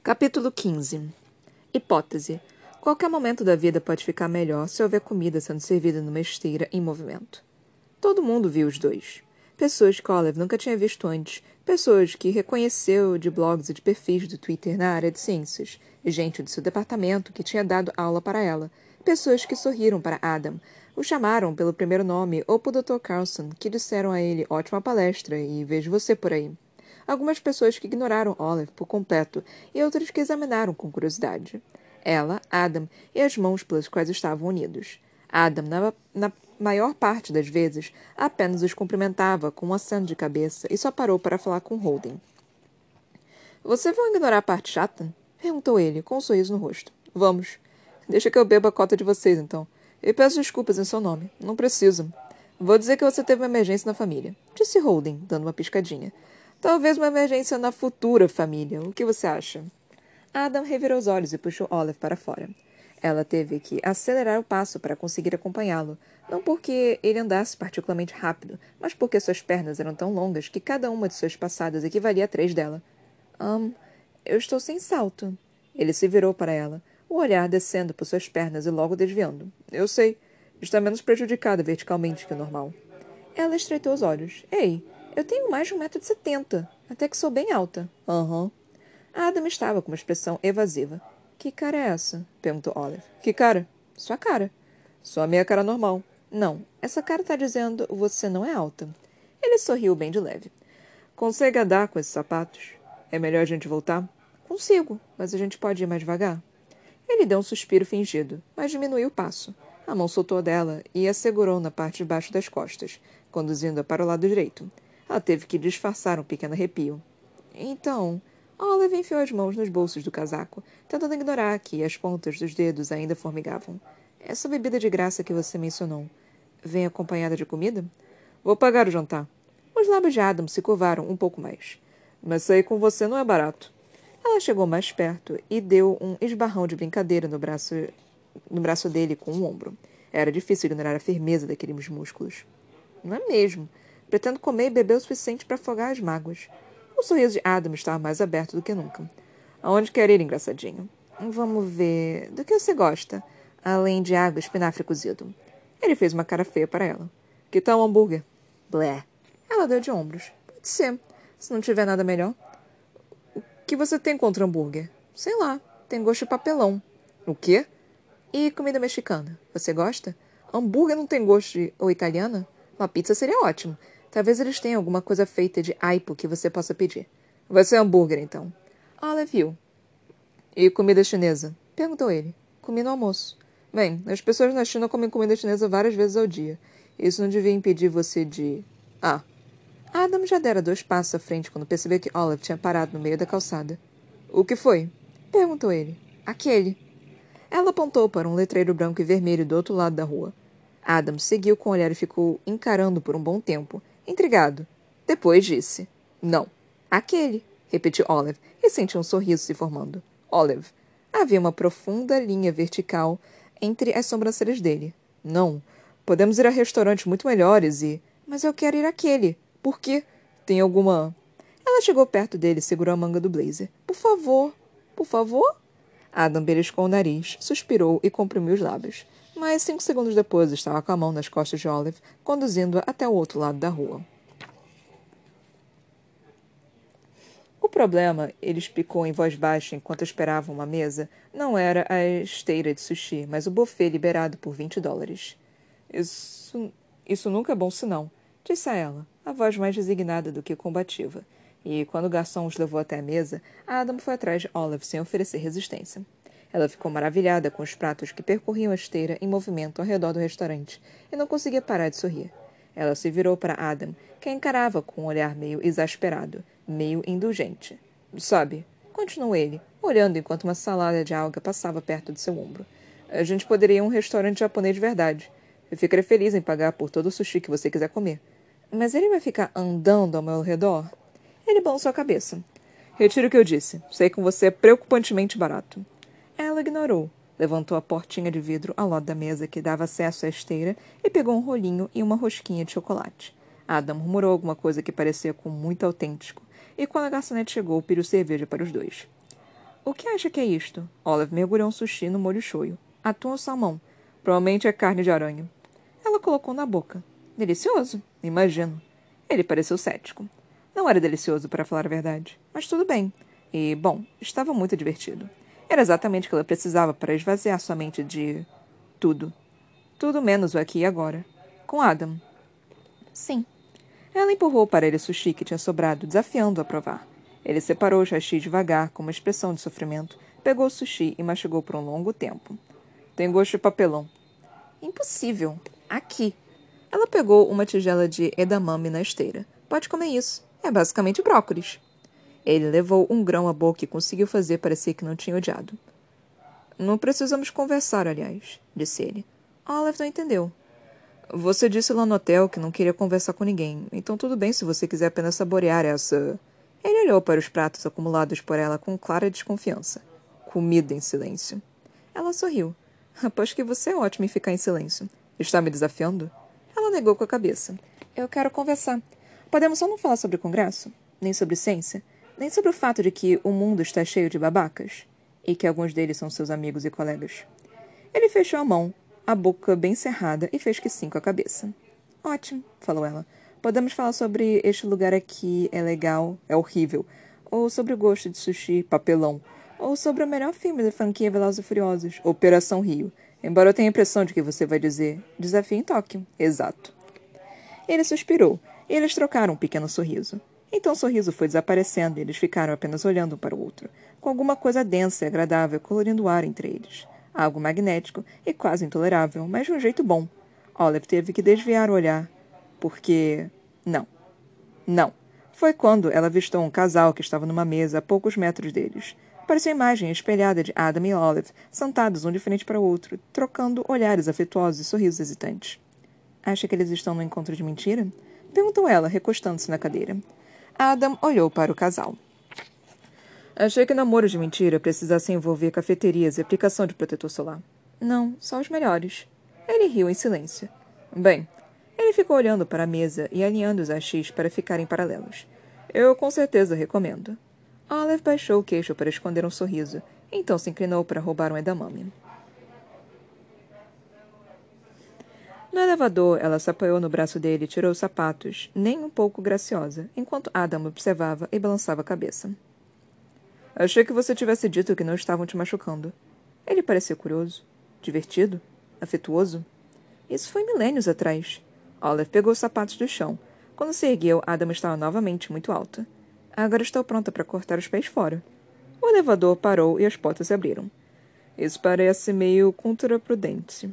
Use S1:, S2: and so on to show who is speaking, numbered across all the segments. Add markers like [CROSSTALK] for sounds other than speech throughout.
S1: Capítulo 15 Hipótese: Qualquer momento da vida pode ficar melhor se houver comida sendo servida numa esteira em movimento. Todo mundo viu os dois. Pessoas que Olive nunca tinha visto antes, pessoas que reconheceu de blogs e de perfis do Twitter na área de ciências, gente do seu departamento que tinha dado aula para ela, pessoas que sorriram para Adam, o chamaram pelo primeiro nome ou por Dr. Carlson, que disseram a ele ótima palestra e vejo você por aí. Algumas pessoas que ignoraram Olive por completo e outras que examinaram com curiosidade. Ela, Adam e as mãos pelas quais estavam unidos. Adam, na, na maior parte das vezes, apenas os cumprimentava com um aceno de cabeça e só parou para falar com Holden. Você vai ignorar a parte chata? perguntou ele, com um sorriso no rosto. Vamos. Deixa que eu beba a cota de vocês, então. E peço desculpas em seu nome. Não preciso. Vou dizer que você teve uma emergência na família, disse Holden, dando uma piscadinha. Talvez uma emergência na futura família. O que você acha? Adam revirou os olhos e puxou Olive para fora. Ela teve que acelerar o passo para conseguir acompanhá-lo, não porque ele andasse particularmente rápido, mas porque suas pernas eram tão longas que cada uma de suas passadas equivalia a três dela. Um, eu estou sem salto. Ele se virou para ela, o olhar descendo por suas pernas e logo desviando. Eu sei. Está menos prejudicada verticalmente que o normal. Ela estreitou os olhos. Ei, eu tenho mais de um metro e setenta. Até que sou bem alta. Aham. Uhum. Adam estava com uma expressão evasiva. Que cara é essa? perguntou Olive. Que cara? Sua cara. Sua minha cara normal. Não, essa cara está dizendo você não é alta. Ele sorriu bem de leve. Consegue andar com esses sapatos? É melhor a gente voltar? Consigo, mas a gente pode ir mais devagar. Ele deu um suspiro fingido, mas diminuiu o passo. A mão soltou dela e a segurou na parte de baixo das costas, conduzindo-a para o lado direito. Ela teve que disfarçar um pequeno arrepio. Então, Olive enfiou as mãos nos bolsos do casaco, tentando ignorar que as pontas dos dedos ainda formigavam. Essa bebida de graça que você mencionou, vem acompanhada de comida? Vou pagar o jantar. Os lábios de Adam se curvaram um pouco mais. Mas sair com você não é barato. Ela chegou mais perto e deu um esbarrão de brincadeira no braço, no braço dele com o ombro. Era difícil ignorar a firmeza daqueles músculos. Não é mesmo? Pretendo comer e beber o suficiente para afogar as mágoas. O sorriso de Adam estava mais aberto do que nunca. Aonde quer ir, engraçadinho? Vamos ver. Do que você gosta? Além de água espinafre cozido. Ele fez uma cara feia para ela. Que tal um hambúrguer? Blé. Ela deu de ombros. Pode ser. Se não tiver nada melhor. O que você tem contra hambúrguer? Sei lá. Tem gosto de papelão. O quê? E comida mexicana? Você gosta? Hambúrguer não tem gosto de. ou italiana? Uma pizza seria ótimo. Talvez eles tenham alguma coisa feita de aipo que você possa pedir. Vai ser hambúrguer, então. Olive viu. E comida chinesa? Perguntou ele. Comi no almoço. Bem, as pessoas na China comem comida chinesa várias vezes ao dia. Isso não devia impedir você de. Ah. Adam já dera dois passos à frente quando percebeu que Olive tinha parado no meio da calçada. O que foi? Perguntou ele. Aquele. Ela apontou para um letreiro branco e vermelho do outro lado da rua. Adam seguiu com o olhar e ficou encarando por um bom tempo, intrigado. Depois disse: Não. Aquele, repetiu Olive, e sentiu um sorriso se formando. Olive. Havia uma profunda linha vertical entre as sobrancelhas dele. Não. Podemos ir a restaurantes muito melhores e. Mas eu quero ir àquele. Por quê? Tem alguma. Ela chegou perto dele e segurou a manga do blazer. Por favor. Por favor? Adam beliscou o nariz, suspirou e comprimiu os lábios mas cinco segundos depois estava com a mão nas costas de Olive, conduzindo-a até o outro lado da rua. O problema, ele explicou em voz baixa enquanto esperava uma mesa, não era a esteira de sushi, mas o buffet liberado por 20 dólares. Isso, isso nunca é bom sinal, disse a ela, a voz mais resignada do que combativa. E quando o garçom os levou até a mesa, Adam foi atrás de Olive sem oferecer resistência. Ela ficou maravilhada com os pratos que percorriam a esteira em movimento ao redor do restaurante e não conseguia parar de sorrir. Ela se virou para Adam, que a encarava com um olhar meio exasperado, meio indulgente. Sabe, continuou ele, olhando enquanto uma salada de alga passava perto de seu ombro. A gente poderia ir a um restaurante japonês de verdade. Eu ficaria feliz em pagar por todo o sushi que você quiser comer. Mas ele vai ficar andando ao meu redor? Ele balançou a cabeça. Retiro o que eu disse. Sei que você é preocupantemente barato. Ela ignorou. Levantou a portinha de vidro ao lado da mesa que dava acesso à esteira e pegou um rolinho e uma rosquinha de chocolate. Adam murmurou alguma coisa que parecia com muito autêntico, e quando a garçonete chegou, pediu cerveja para os dois. O que acha que é isto? Olive mergulhou um sushi no molho shoyu. Atum ou salmão? Provavelmente é carne de aranha. Ela colocou na boca. Delicioso, imagino. Ele pareceu cético. Não era delicioso, para falar a verdade, mas tudo bem. E, bom, estava muito divertido. Era exatamente o que ela precisava para esvaziar sua mente de. tudo. Tudo menos o aqui e agora. Com Adam. Sim. Ela empurrou para ele o sushi que tinha sobrado, desafiando-o a provar. Ele separou o hashi devagar, com uma expressão de sofrimento, pegou o sushi e mastigou por um longo tempo. Tem gosto de papelão. Impossível. Aqui. Ela pegou uma tigela de edamame na esteira. Pode comer isso. É basicamente brócolis. Ele levou um grão à boca e conseguiu fazer parecer que não tinha odiado. Não precisamos conversar, aliás, disse ele. Olive não entendeu. Você disse lá no hotel que não queria conversar com ninguém, então tudo bem se você quiser apenas saborear essa. Ele olhou para os pratos acumulados por ela com clara desconfiança. Comida em silêncio. Ela sorriu. Aposto que você é ótimo em ficar em silêncio. Está me desafiando? Ela negou com a cabeça. Eu quero conversar. Podemos só não falar sobre o Congresso? Nem sobre ciência? Nem sobre o fato de que o mundo está cheio de babacas? E que alguns deles são seus amigos e colegas. Ele fechou a mão, a boca bem cerrada, e fez que sim com a cabeça. Ótimo, falou ela. Podemos falar sobre este lugar aqui, é legal, é horrível. Ou sobre o gosto de sushi, papelão. Ou sobre o melhor filme da franquia Velozes e Furiosos, Operação Rio. Embora eu tenha a impressão de que você vai dizer Desafio em Tóquio. Exato. Ele suspirou, e eles trocaram um pequeno sorriso. Então o sorriso foi desaparecendo e eles ficaram apenas olhando um para o outro, com alguma coisa densa e agradável colorindo o ar entre eles. Algo magnético e quase intolerável, mas de um jeito bom. Olive teve que desviar o olhar, porque. Não. Não. Foi quando ela avistou um casal que estava numa mesa a poucos metros deles. Parecia a imagem espelhada de Adam e Olive, sentados um de frente para o outro, trocando olhares afetuosos e sorrisos hesitantes. Acha que eles estão no encontro de mentira? Perguntou ela, recostando-se na cadeira. Adam olhou para o casal. Achei que namoro de mentira precisasse envolver cafeterias e aplicação de protetor solar. Não, só os melhores. Ele riu em silêncio. Bem, ele ficou olhando para a mesa e alinhando os AX para ficarem paralelos. Eu com certeza recomendo. Olive baixou o queixo para esconder um sorriso, então se inclinou para roubar um edamame. No elevador, ela se apoiou no braço dele e tirou os sapatos, nem um pouco graciosa, enquanto Adam observava e balançava a cabeça. Achei que você tivesse dito que não estavam te machucando. Ele parecia curioso, divertido, afetuoso. Isso foi milênios atrás. Olive pegou os sapatos do chão. Quando se ergueu, Adam estava novamente muito alta. Agora estou pronta para cortar os pés fora. O elevador parou e as portas se abriram. Isso parece meio contraprudente.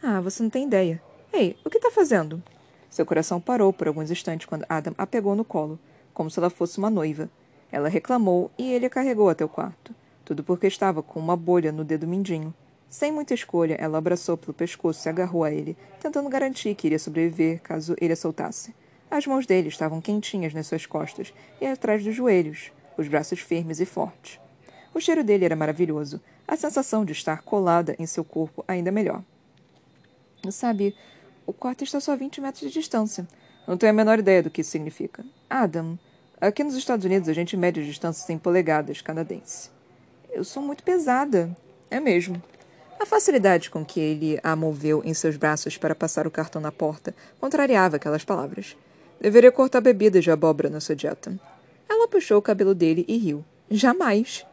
S1: Ah, você não tem ideia. Ei, o que está fazendo? Seu coração parou por alguns instantes quando Adam a pegou no colo, como se ela fosse uma noiva. Ela reclamou e ele a carregou até o quarto. Tudo porque estava com uma bolha no dedo mindinho. Sem muita escolha, ela abraçou pelo pescoço e agarrou a ele, tentando garantir que iria sobreviver caso ele a soltasse. As mãos dele estavam quentinhas nas suas costas e atrás dos joelhos, os braços firmes e fortes. O cheiro dele era maravilhoso, a sensação de estar colada em seu corpo ainda melhor. Sabe, o quarto está só a 20 metros de distância. Não tenho a menor ideia do que isso significa. Adam, aqui nos Estados Unidos a gente mede as distâncias em polegadas canadense. Eu sou muito pesada. É mesmo. A facilidade com que ele a moveu em seus braços para passar o cartão na porta contrariava aquelas palavras. Deveria cortar bebidas de abóbora na sua dieta. Ela puxou o cabelo dele e riu. Jamais!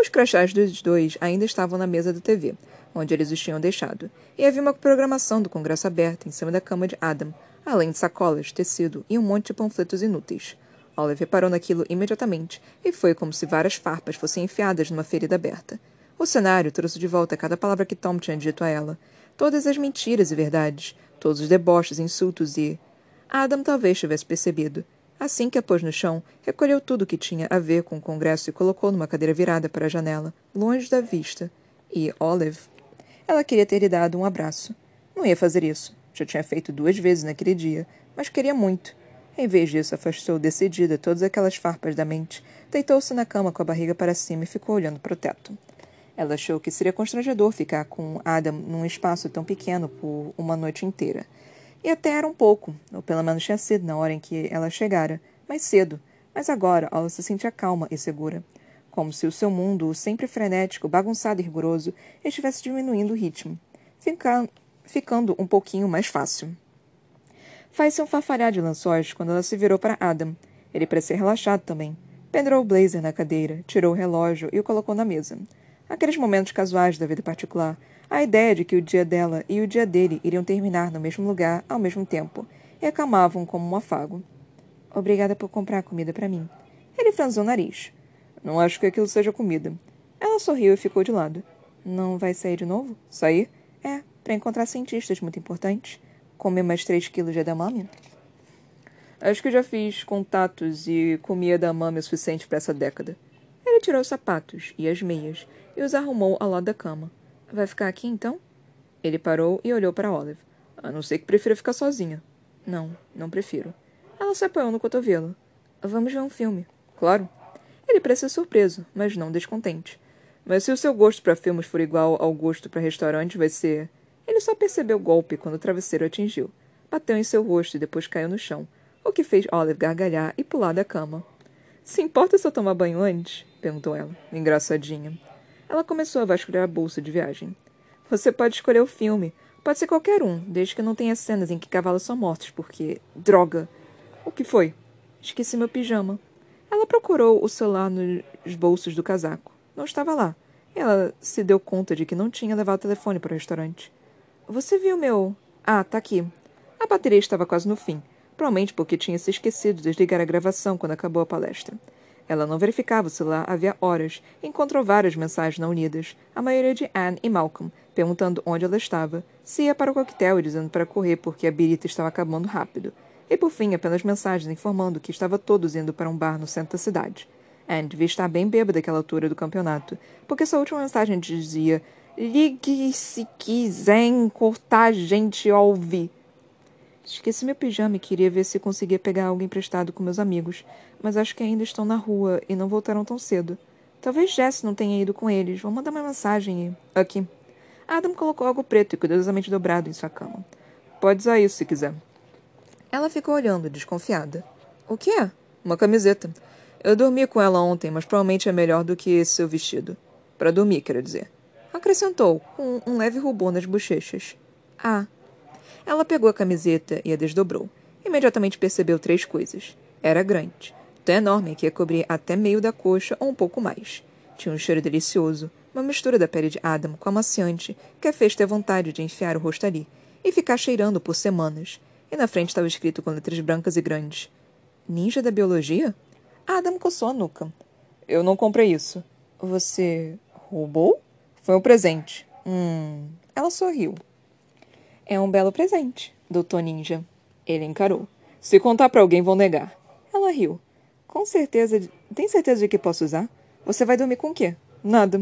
S1: Os crachás dos dois ainda estavam na mesa da TV, onde eles os tinham deixado, e havia uma programação do Congresso aberta em cima da cama de Adam, além de sacolas, tecido e um monte de panfletos inúteis. Olive reparou naquilo imediatamente, e foi como se várias farpas fossem enfiadas numa ferida aberta. O cenário trouxe de volta cada palavra que Tom tinha dito a ela, todas as mentiras e verdades, todos os deboches, insultos e. Adam talvez tivesse percebido. Assim que a pôs no chão, recolheu tudo que tinha a ver com o congresso e colocou numa cadeira virada para a janela, longe da vista. E Olive ela queria ter lhe dado um abraço. Não ia fazer isso. Já tinha feito duas vezes naquele dia, mas queria muito. Em vez disso, afastou decidida todas aquelas farpas da mente, deitou-se na cama com a barriga para cima e ficou olhando para o teto. Ela achou que seria constrangedor ficar com Adam num espaço tão pequeno por uma noite inteira. E até era um pouco, ou pelo menos tinha sido na hora em que ela chegara, mais cedo, mas agora ela se sentia calma e segura. como se o seu mundo, sempre frenético, bagunçado e rigoroso, estivesse diminuindo o ritmo, fica, ficando um pouquinho mais fácil. Faz-se um farfalhar de lençóis quando ela se virou para Adam. Ele parecia relaxado também. Pendurou o blazer na cadeira, tirou o relógio e o colocou na mesa. Aqueles momentos casuais da vida particular, a ideia de que o dia dela e o dia dele iriam terminar no mesmo lugar ao mesmo tempo, e acalmavam como um afago. Obrigada por comprar comida para mim. Ele franziu o nariz. Não acho que aquilo seja comida. Ela sorriu e ficou de lado. Não vai sair de novo? Sair? É, para encontrar cientistas muito importantes. Comer mais três quilos de edamame? Acho que já fiz contatos e comi edamame o suficiente para essa década. Ele tirou os sapatos e as meias e os arrumou ao lado da cama. Vai ficar aqui então? Ele parou e olhou para Olive. A não ser que prefira ficar sozinha. Não, não prefiro. Ela se apoiou no cotovelo. Vamos ver um filme. Claro. Ele pareceu surpreso, mas não descontente. Mas se o seu gosto para filmes for igual ao gosto para restaurantes, vai ser. Ele só percebeu o golpe quando o travesseiro atingiu. Bateu em seu rosto e depois caiu no chão, o que fez Olive gargalhar e pular da cama. Se importa se eu tomar banho antes? perguntou ela, engraçadinha. Ela começou a vasculhar a bolsa de viagem. Você pode escolher o filme. Pode ser qualquer um, desde que não tenha cenas em que cavalos são mortos, porque. Droga! O que foi? Esqueci meu pijama. Ela procurou o celular nos bolsos do casaco. Não estava lá. Ela se deu conta de que não tinha levado o telefone para o restaurante. Você viu meu. Ah, tá aqui. A bateria estava quase no fim, provavelmente porque tinha se esquecido de desligar a gravação quando acabou a palestra. Ela não verificava o celular havia horas encontrou várias mensagens não unidas, a maioria de Anne e Malcolm, perguntando onde ela estava, se ia para o coquetel e dizendo para correr porque a birita estava acabando rápido, e por fim apenas mensagens informando que estava todos indo para um bar no centro da cidade. Anne devia estar bem bêbada àquela altura do campeonato, porque sua última mensagem dizia Ligue se quiser cortar a gente ouve. Esqueci meu pijama e queria ver se conseguia pegar algo emprestado com meus amigos, mas acho que ainda estão na rua e não voltaram tão cedo. Talvez Jess não tenha ido com eles. Vou mandar uma mensagem e... Aqui. Adam colocou algo preto e cuidadosamente dobrado em sua cama. Pode usar isso se quiser. Ela ficou olhando, desconfiada. O que é? Uma camiseta. Eu dormi com ela ontem, mas provavelmente é melhor do que esse seu vestido. Para dormir, quero dizer. Acrescentou, com um leve rubor nas bochechas. Ah. Ela pegou a camiseta e a desdobrou. Imediatamente percebeu três coisas. Era grande, tão enorme que ia cobrir até meio da coxa ou um pouco mais. Tinha um cheiro delicioso, uma mistura da pele de Adam com amaciante que a fez ter vontade de enfiar o rosto ali e ficar cheirando por semanas, e na frente estava escrito com letras brancas e grandes: Ninja da Biologia? Adam coçou a nuca. Eu não comprei isso. Você roubou? Foi um presente. Hum. Ela sorriu. É um belo presente, doutor Ninja. Ele encarou. Se contar para alguém, vão negar. Ela riu. Com certeza. Tem certeza de que posso usar? Você vai dormir com o quê? Nada.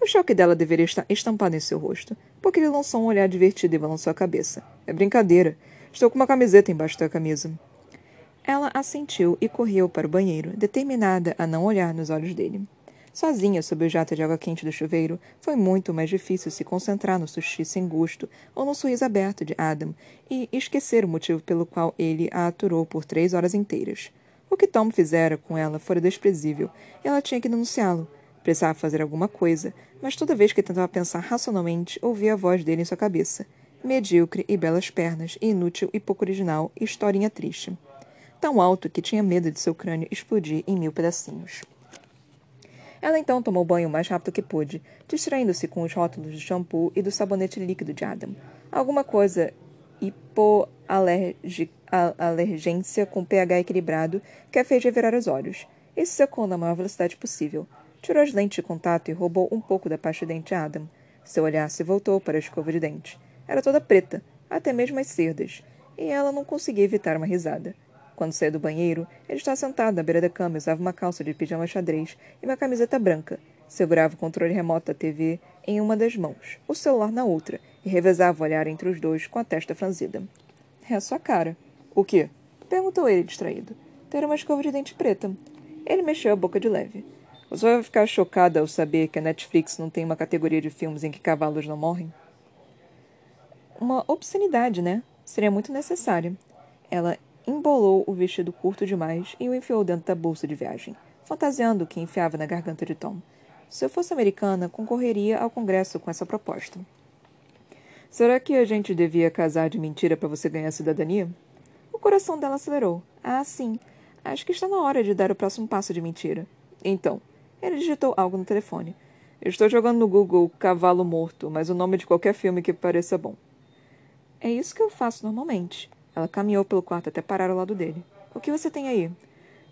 S1: O choque dela deveria estar estampado em seu rosto, porque ele lançou um olhar divertido e balançou a cabeça. É brincadeira. Estou com uma camiseta embaixo da camisa. Ela assentiu e correu para o banheiro, determinada a não olhar nos olhos dele. Sozinha sob o jato de água quente do chuveiro, foi muito mais difícil se concentrar no sushi sem gosto ou no sorriso aberto de Adam e esquecer o motivo pelo qual ele a aturou por três horas inteiras. O que Tom fizera com ela fora desprezível e ela tinha que denunciá-lo. Precisava fazer alguma coisa, mas toda vez que tentava pensar racionalmente, ouvia a voz dele em sua cabeça medíocre e belas pernas, inútil e pouco original, e historinha triste. Tão alto que tinha medo de seu crânio explodir em mil pedacinhos. Ela então tomou banho o mais rápido que pôde, distraindo-se com os rótulos do shampoo e do sabonete líquido de Adam. Alguma coisa hipoalergência com pH equilibrado que a fez revirar os olhos. E se secou na maior velocidade possível. Tirou as lentes de contato e roubou um pouco da pasta de dente de Adam. Seu olhar se voltou para a escova de dente. Era toda preta, até mesmo as cerdas, e ela não conseguia evitar uma risada. Quando saiu do banheiro, ele estava sentado na beira da cama e usava uma calça de pijama xadrez e uma camiseta branca. Segurava o controle remoto da TV em uma das mãos, o celular na outra, e revezava o olhar entre os dois com a testa franzida. É a sua cara. O quê? Perguntou ele, distraído. Ter uma escova de dente preta. Ele mexeu a boca de leve. Você vai ficar chocada ao saber que a Netflix não tem uma categoria de filmes em que cavalos não morrem? Uma obscenidade, né? Seria muito necessária. Ela embolou o vestido curto demais e o enfiou dentro da bolsa de viagem. fantasiando o que enfiava na garganta de Tom. Se eu fosse americana, concorreria ao Congresso com essa proposta. Será que a gente devia casar de mentira para você ganhar cidadania? O coração dela acelerou. Ah, sim. Acho que está na hora de dar o próximo passo de mentira. Então, ele digitou algo no telefone. Estou jogando no Google Cavalo Morto, mas o nome de qualquer filme que pareça bom. É isso que eu faço normalmente. Ela caminhou pelo quarto até parar ao lado dele. O que você tem aí?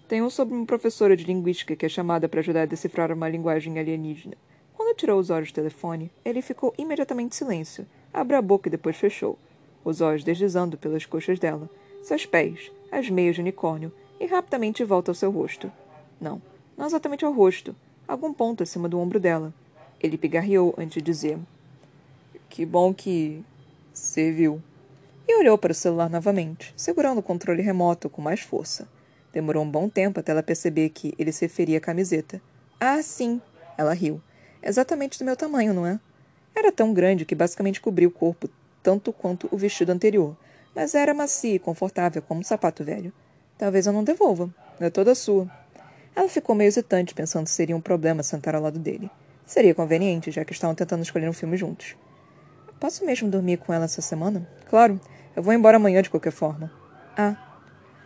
S1: Tem um sobre uma professora de linguística que é chamada para ajudar a decifrar uma linguagem alienígena. Quando tirou os olhos do telefone, ele ficou imediatamente em silêncio. Abriu a boca e depois fechou, os olhos deslizando pelas coxas dela, seus pés, as meias de unicórnio, e rapidamente volta ao seu rosto. Não, não exatamente ao rosto, algum ponto acima do ombro dela. Ele pigarreou antes de dizer: Que bom que Serviu. E olhou para o celular novamente, segurando o controle remoto com mais força. Demorou um bom tempo até ela perceber que ele se referia à camiseta. Ah, sim! Ela riu. Exatamente do meu tamanho, não é? Era tão grande que basicamente cobria o corpo tanto quanto o vestido anterior, mas era macia e confortável como um sapato velho. Talvez eu não devolva. É toda sua. Ela ficou meio hesitante, pensando se seria um problema sentar ao lado dele. Seria conveniente, já que estavam tentando escolher um filme juntos. Posso mesmo dormir com ela essa semana? Claro. Eu vou embora amanhã de qualquer forma. Ah.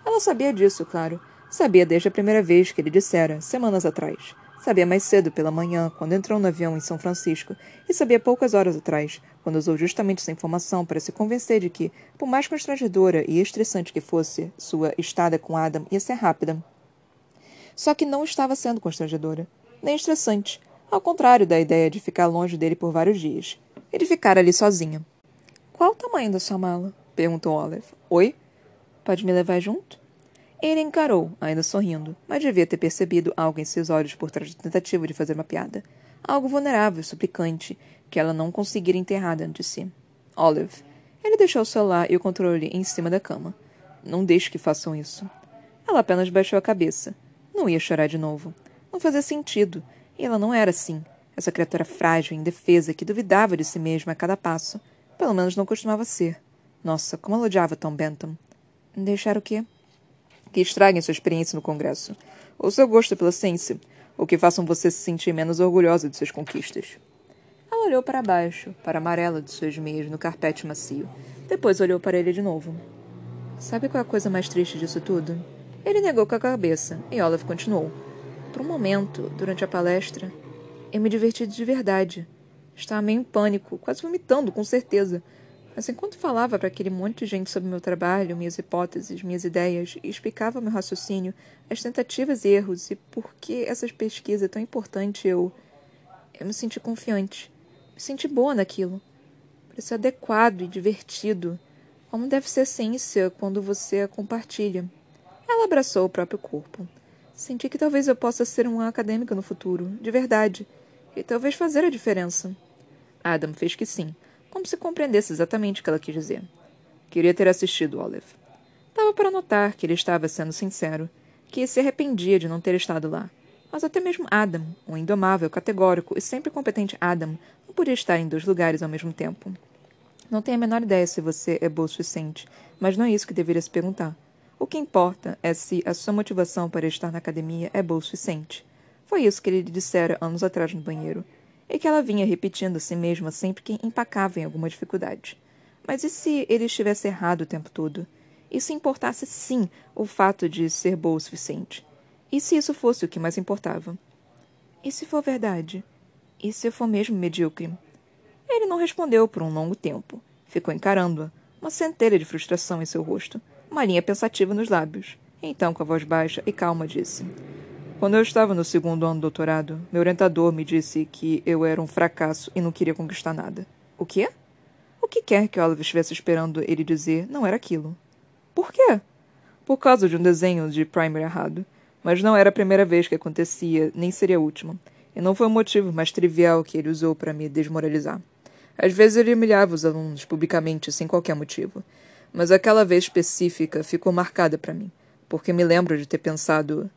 S1: Ela sabia disso, claro. Sabia desde a primeira vez que ele dissera, semanas atrás. Sabia mais cedo pela manhã, quando entrou no avião em São Francisco, e sabia poucas horas atrás, quando usou justamente essa informação para se convencer de que, por mais constrangedora e estressante que fosse, sua estada com Adam ia ser rápida. Só que não estava sendo constrangedora, nem estressante, ao contrário da ideia de ficar longe dele por vários dias e de ficar ali sozinha. Qual o tamanho da sua mala? perguntou Olive. Oi? Pode me levar junto? Ele encarou, ainda sorrindo, mas devia ter percebido algo em seus olhos por trás da tentativa de fazer uma piada. Algo vulnerável, suplicante, que ela não conseguira enterrar dentro de si. Olive. Ele deixou o celular e o controle em cima da cama. Não deixe que façam isso. Ela apenas baixou a cabeça. Não ia chorar de novo. Não fazia sentido. E ela não era assim. Essa criatura frágil e indefesa que duvidava de si mesma a cada passo. Pelo menos não costumava ser. Nossa, como ela odiava Tom Bentham. Deixar o quê? Que estraguem sua experiência no Congresso. Ou seu gosto pela ciência. Ou que façam você se sentir menos orgulhosa de suas conquistas. Ela olhou para baixo, para a amarela de suas meias no carpete macio. Depois olhou para ele de novo. Sabe qual é a coisa mais triste disso tudo? Ele negou com a cabeça, e Olive continuou. Por um momento, durante a palestra, eu me diverti de verdade. Estava meio em pânico, quase vomitando, com certeza. Mas enquanto falava para aquele monte de gente sobre meu trabalho, minhas hipóteses, minhas ideias, e explicava meu raciocínio, as tentativas e erros, e por que essa pesquisa é tão importante, eu. Eu me senti confiante. Me senti boa naquilo. Parecia adequado e divertido. Como deve ser a ciência quando você a compartilha. Ela abraçou o próprio corpo. Senti que talvez eu possa ser uma acadêmica no futuro, de verdade, e talvez fazer a diferença. Adam fez que sim, como se compreendesse exatamente o que ela quis dizer. Queria ter assistido Olive. Dava para notar que ele estava sendo sincero, que se arrependia de não ter estado lá. Mas até mesmo Adam, um indomável, categórico e sempre competente Adam, não podia estar em dois lugares ao mesmo tempo. Não tenho a menor ideia se você é boa o suficiente, mas não é isso que deveria se perguntar. O que importa é se a sua motivação para estar na academia é boa o suficiente. Foi isso que ele lhe dissera anos atrás no banheiro, e que ela vinha repetindo a si mesma sempre que empacava em alguma dificuldade. Mas e se ele estivesse errado o tempo todo? E se importasse sim o fato de ser boa o suficiente? E se isso fosse o que mais importava? E se for verdade? E se eu for mesmo medíocre? Ele não respondeu por um longo tempo. Ficou encarando-a, uma centelha de frustração em seu rosto uma linha pensativa nos lábios. Então, com a voz baixa e calma, disse: Quando eu estava no segundo ano do doutorado, meu orientador me disse que eu era um fracasso e não queria conquistar nada. O quê? O que quer que Oliver estivesse esperando ele dizer não era aquilo. Por quê? Por causa de um desenho de primer errado. Mas não era a primeira vez que acontecia, nem seria a última. E não foi o motivo mais trivial que ele usou para me desmoralizar. Às vezes ele humilhava os alunos publicamente sem qualquer motivo mas aquela vez específica ficou marcada para mim, porque me lembro de ter pensado.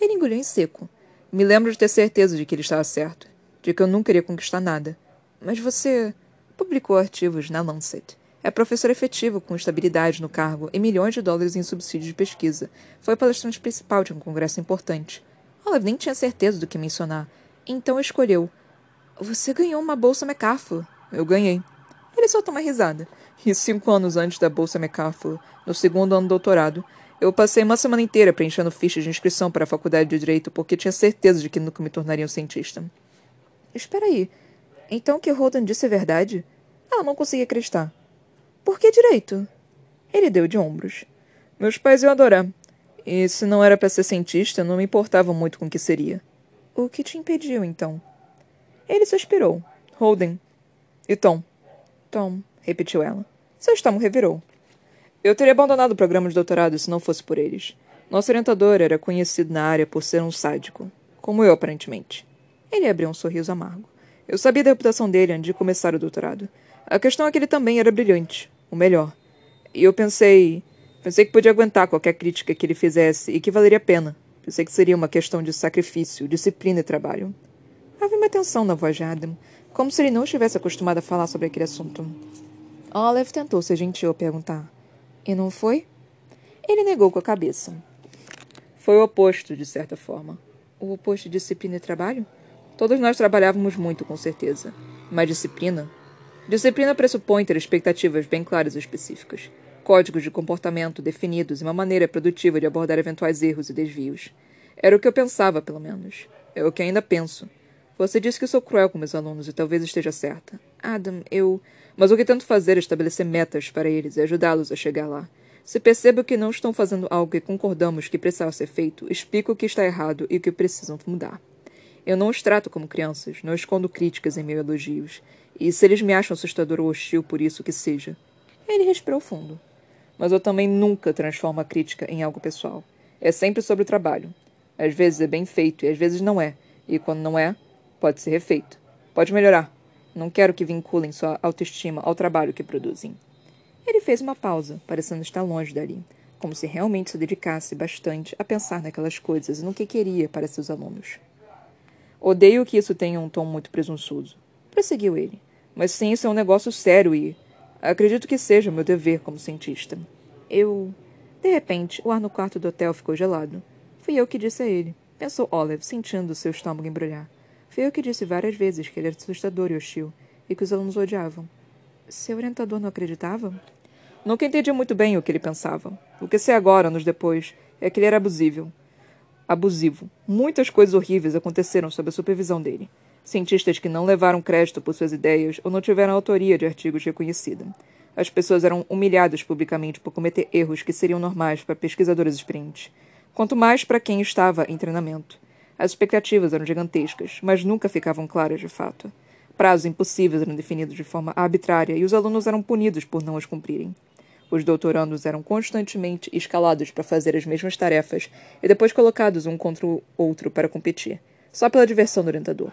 S1: Ele engoliu em seco. Me lembro de ter certeza de que ele estava certo, de que eu nunca iria conquistar nada. Mas você publicou artigos na Lancet. É professor efetivo com estabilidade no cargo e milhões de dólares em subsídios de pesquisa. Foi palestrante principal de um congresso importante. Olive nem tinha certeza do que mencionar, então escolheu. Você ganhou uma bolsa MacArthur. Eu ganhei. Ele soltou uma risada. E cinco anos antes da bolsa MacArthur, no segundo ano do doutorado, eu passei uma semana inteira preenchendo fichas de inscrição para a faculdade de Direito porque tinha certeza de que nunca me tornaria um cientista. Espera aí. Então o que Holden disse é verdade? Ela não conseguia acreditar. Por que direito? Ele deu de ombros. Meus pais iam adorar. E se não era para ser cientista, não me importava muito com o que seria. O que te impediu, então? Ele suspirou. Holden. E Tom? Tom, repetiu ela. Seu estômago revirou. Eu teria abandonado o programa de doutorado se não fosse por eles. Nosso orientador era conhecido na área por ser um sádico. Como eu, aparentemente. Ele abriu um sorriso amargo. Eu sabia da reputação dele antes de começar o doutorado. A questão é que ele também era brilhante. O melhor. E eu pensei. Pensei que podia aguentar qualquer crítica que ele fizesse e que valeria a pena. Pensei que seria uma questão de sacrifício, disciplina e trabalho. Havia uma tensão na voz de Adam, como se ele não estivesse acostumado a falar sobre aquele assunto. Olive tentou ser gentil a perguntar. E não foi? Ele negou com a cabeça. Foi o oposto, de certa forma. O oposto de disciplina e trabalho? Todos nós trabalhávamos muito, com certeza. Mas disciplina? Disciplina pressupõe ter expectativas bem claras e específicas, códigos de comportamento definidos e uma maneira produtiva de abordar eventuais erros e desvios. Era o que eu pensava, pelo menos. É o que ainda penso. Você disse que sou cruel com meus alunos e talvez esteja certa. Adam, eu. Mas o que tento fazer é estabelecer metas para eles e ajudá-los a chegar lá. Se percebo que não estão fazendo algo que concordamos que precisava ser feito, explico o que está errado e o que precisam mudar. Eu não os trato como crianças, não escondo críticas em meus elogios. E se eles me acham assustador ou hostil por isso que seja. Ele respirou fundo. Mas eu também nunca transformo a crítica em algo pessoal. É sempre sobre o trabalho. Às vezes é bem feito e às vezes não é. E quando não é, Pode ser refeito. Pode melhorar. Não quero que vinculem sua autoestima ao trabalho que produzem. Ele fez uma pausa, parecendo estar longe dali, como se realmente se dedicasse bastante a pensar naquelas coisas e no que queria para seus alunos. Odeio que isso tenha um tom muito presunçoso. Prosseguiu ele. Mas sim, isso é um negócio sério e. Acredito que seja meu dever como cientista. Eu. De repente, o ar no quarto do hotel ficou gelado. Fui eu que disse a ele. Pensou Olive, sentindo seu estômago embrulhar. Que disse várias vezes que ele era assustador e hostil, e que os alunos odiavam. Seu orientador não acreditava? Nunca entendi muito bem o que ele pensava. O que sei agora, anos depois, é que ele era abusível. Abusivo. Muitas coisas horríveis aconteceram sob a supervisão dele. Cientistas que não levaram crédito por suas ideias ou não tiveram autoria de artigos reconhecida. As pessoas eram humilhadas publicamente por cometer erros que seriam normais para pesquisadores experientes, quanto mais para quem estava em treinamento. As expectativas eram gigantescas, mas nunca ficavam claras de fato. Prazos impossíveis eram definidos de forma arbitrária e os alunos eram punidos por não os cumprirem. Os doutorandos eram constantemente escalados para fazer as mesmas tarefas e depois colocados um contra o outro para competir, só pela diversão do orientador.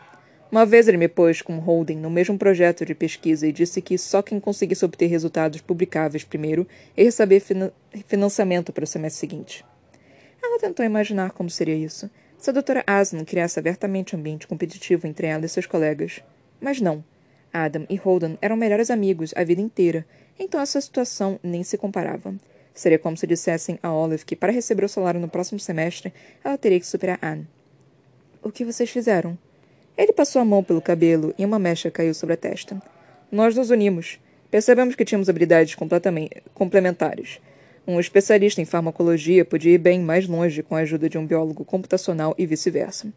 S1: Uma vez ele me pôs com Holden no mesmo projeto de pesquisa e disse que só quem conseguisse obter resultados publicáveis primeiro ia receber finan financiamento para o semestre seguinte. Ela tentou imaginar como seria isso, se a doutora Aslan criasse abertamente um ambiente competitivo entre ela e seus colegas. Mas não. Adam e Holden eram melhores amigos a vida inteira, então essa situação nem se comparava. Seria como se dissessem a Olive que, para receber o salário no próximo semestre, ela teria que superar Anne. O que vocês fizeram? Ele passou a mão pelo cabelo e uma mecha caiu sobre a testa. Nós nos unimos. Percebemos que tínhamos habilidades completamente complementares. Um especialista em farmacologia podia ir bem mais longe com a ajuda de um biólogo computacional e vice-versa.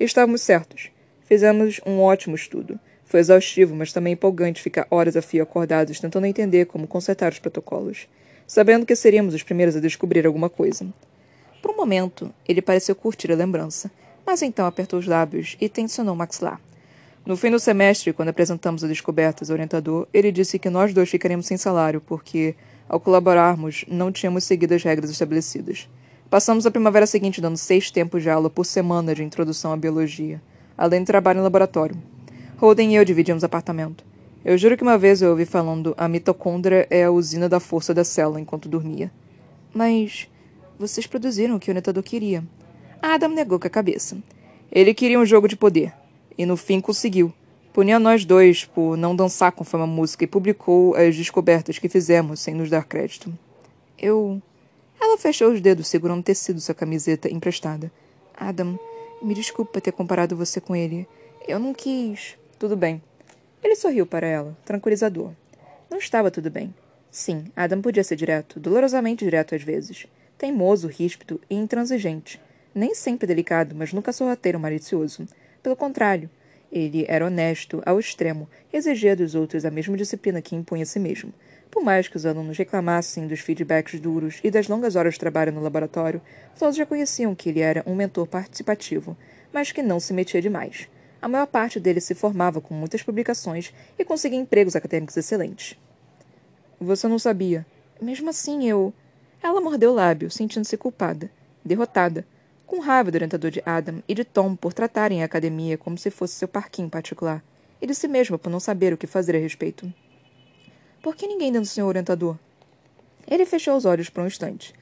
S1: Estávamos certos. Fizemos um ótimo estudo. Foi exaustivo, mas também empolgante ficar horas a fio acordados tentando entender como consertar os protocolos, sabendo que seríamos os primeiros a descobrir alguma coisa. Por um momento, ele pareceu curtir a lembrança, mas então apertou os lábios e tensionou o maxilar. No fim do semestre, quando apresentamos as descobertas ao orientador, ele disse que nós dois ficaríamos sem salário, porque ao colaborarmos, não tínhamos seguido as regras estabelecidas. Passamos a primavera seguinte dando seis tempos de aula por semana de introdução à biologia, além de trabalho em laboratório. Holden e eu dividimos apartamento. Eu juro que uma vez eu ouvi falando a mitocôndria é a usina da força da célula enquanto dormia. Mas vocês produziram o que o netador queria. Adam negou com a cabeça. Ele queria um jogo de poder. E no fim conseguiu punia nós dois por não dançar conforme a música e publicou as descobertas que fizemos sem nos dar crédito. Eu. Ela fechou os dedos segurando o tecido sua camiseta emprestada. Adam, Me desculpe por ter comparado você com ele. Eu não quis. Tudo bem. Ele sorriu para ela, tranquilizador. Não estava tudo bem. Sim, Adam podia ser direto, dolorosamente direto às vezes. Teimoso, ríspido e intransigente. Nem sempre delicado, mas nunca sorrateiro malicioso. Pelo contrário, ele era honesto ao extremo e exigia dos outros a mesma disciplina que impunha a si mesmo. Por mais que os alunos reclamassem dos feedbacks duros e das longas horas de trabalho no laboratório, todos já conheciam que ele era um mentor participativo, mas que não se metia demais. A maior parte deles se formava com muitas publicações e conseguia empregos acadêmicos excelentes. Você não sabia. Mesmo assim, eu. Ela mordeu o lábio, sentindo-se culpada, derrotada, com raiva do orientador de Adam e de Tom por tratarem a academia como se fosse seu parquinho particular, e de si mesma por não saber o que fazer a respeito. Por que ninguém deu no senhor orientador? Ele fechou os olhos por um instante.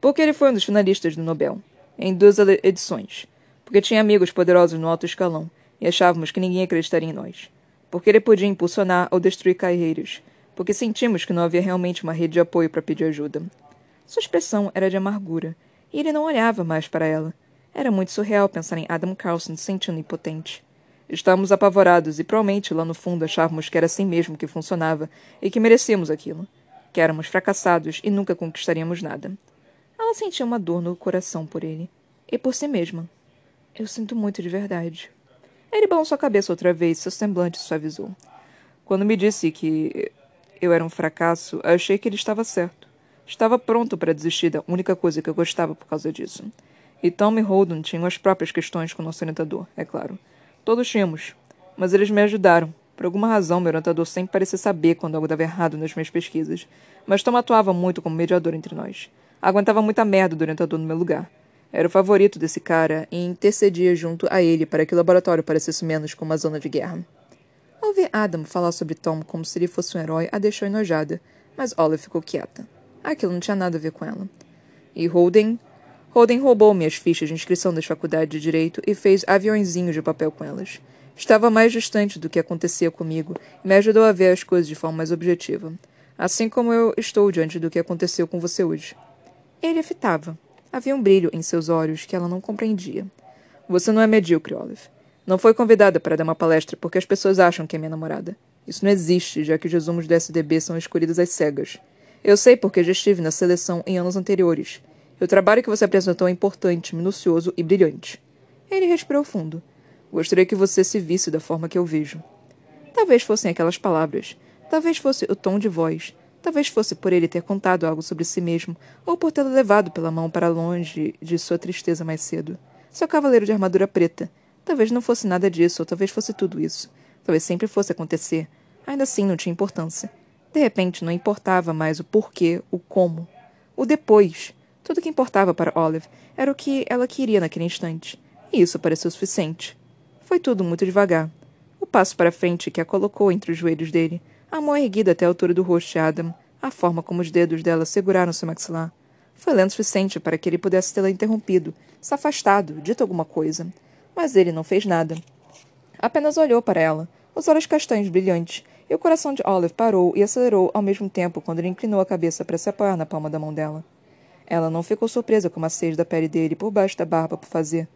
S1: Porque ele foi um dos finalistas do Nobel, em duas edições. Porque tinha amigos poderosos no alto escalão, e achávamos que ninguém acreditaria em nós. Porque ele podia impulsionar ou destruir carreiras. Porque sentimos que não havia realmente uma rede de apoio para pedir ajuda. Sua expressão era de amargura, e ele não olhava mais para ela. Era muito surreal pensar em Adam Carlson sentindo impotente. Estávamos apavorados e provavelmente lá no fundo achávamos que era assim mesmo que funcionava e que merecíamos aquilo. Que éramos fracassados e nunca conquistaríamos nada. Ela sentia uma dor no coração por ele. E por si mesma. Eu sinto muito de verdade. Ele balançou a cabeça outra vez, seu semblante suavizou. Quando me disse que eu era um fracasso, achei que ele estava certo. Estava pronto para desistir da única coisa que eu gostava por causa disso. E Tom e Holden tinham as próprias questões com nosso orientador, é claro. Todos tínhamos. Mas eles me ajudaram. Por alguma razão, meu orientador sempre parecia saber quando algo dava errado nas minhas pesquisas. Mas Tom atuava muito como mediador entre nós. Aguentava muita merda do orientador no meu lugar. Era o favorito desse cara e intercedia junto a ele para que o laboratório parecesse menos como uma zona de guerra. Ao ver Adam falar sobre Tom como se ele fosse um herói, a deixou enojada, mas Olive ficou quieta. Aquilo não tinha nada a ver com ela. E Holden? Holden roubou minhas fichas de inscrição das faculdades de Direito e fez aviãozinhos de papel com elas. Estava mais distante do que acontecia comigo e me ajudou a ver as coisas de forma mais objetiva. Assim como eu estou diante do que aconteceu com você hoje. Ele fitava. Havia um brilho em seus olhos que ela não compreendia. Você não é medíocre, Olive. Não foi convidada para dar uma palestra porque as pessoas acham que é minha namorada. Isso não existe, já que os resumos do SDB são escolhidos às cegas. Eu sei porque já estive na seleção em anos anteriores. O trabalho que você apresentou é importante, minucioso e brilhante. Ele respirou fundo. Gostaria que você se visse da forma que eu vejo. Talvez fossem aquelas palavras. Talvez fosse o tom de voz. Talvez fosse por ele ter contado algo sobre si mesmo, ou por tê-lo levado pela mão para longe de sua tristeza mais cedo. Seu cavaleiro de armadura preta. Talvez não fosse nada disso, ou talvez fosse tudo isso. Talvez sempre fosse acontecer. Ainda assim não tinha importância. De repente, não importava mais o porquê, o como. O depois. Tudo que importava para Olive era o que ela queria naquele instante. E isso pareceu suficiente. Foi tudo muito devagar. O passo para frente que a colocou entre os joelhos dele, a mão erguida até a altura do rosto de Adam, a forma como os dedos dela seguraram seu maxilar. Foi lento o suficiente para que ele pudesse tê-la interrompido, se afastado, dito alguma coisa. Mas ele não fez nada. Apenas olhou para ela, os olhos castanhos brilhantes, e o coração de Olive parou e acelerou ao mesmo tempo quando ele inclinou a cabeça para se apoiar na palma da mão dela. Ela não ficou surpresa com a sede da pele dele por baixo da barba por fazer,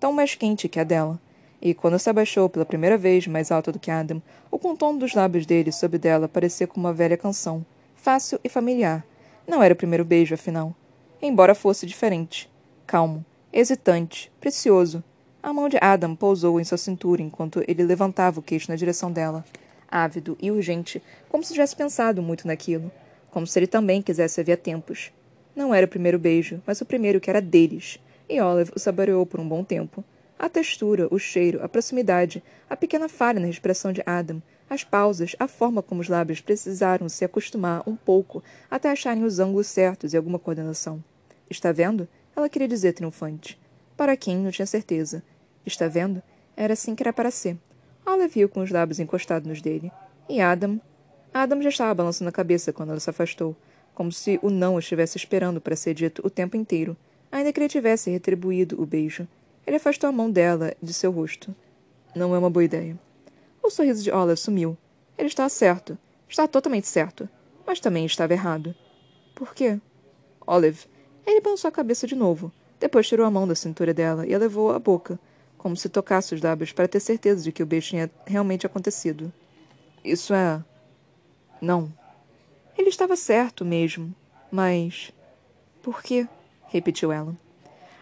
S1: tão mais quente que a dela. E quando se abaixou pela primeira vez mais alta do que Adam, o contorno dos lábios dele sob dela parecia como uma velha canção, fácil e familiar. Não era o primeiro beijo, afinal. Embora fosse diferente. Calmo, hesitante, precioso. A mão de Adam pousou em sua cintura enquanto ele levantava o queixo na direção dela ávido e urgente, como se tivesse pensado muito naquilo, como se ele também quisesse havia tempos. Não era o primeiro beijo, mas o primeiro que era deles, e Olive o saboreou por um bom tempo. A textura, o cheiro, a proximidade, a pequena falha na respiração de Adam, as pausas, a forma como os lábios precisaram se acostumar um pouco até acharem os ângulos certos e alguma coordenação. Está vendo? Ela queria dizer triunfante. Para quem não tinha certeza. Está vendo? Era assim que era para ser. Olive viu com os lábios encostados nos dele. E Adam? Adam já estava balançando a cabeça quando ela se afastou, como se o não estivesse esperando para ser dito o tempo inteiro, ainda que ele tivesse retribuído o beijo. Ele afastou a mão dela de seu rosto. Não é uma boa ideia. O sorriso de Olive sumiu. Ele estava certo. Estava totalmente certo. Mas também estava errado. Por quê? Olive. Ele balançou a cabeça de novo. Depois tirou a mão da cintura dela e a levou à boca, como se tocasse os lábios para ter certeza de que o beijo tinha realmente acontecido. Isso é. Não. Ele estava certo mesmo, mas. Por quê? repetiu ela.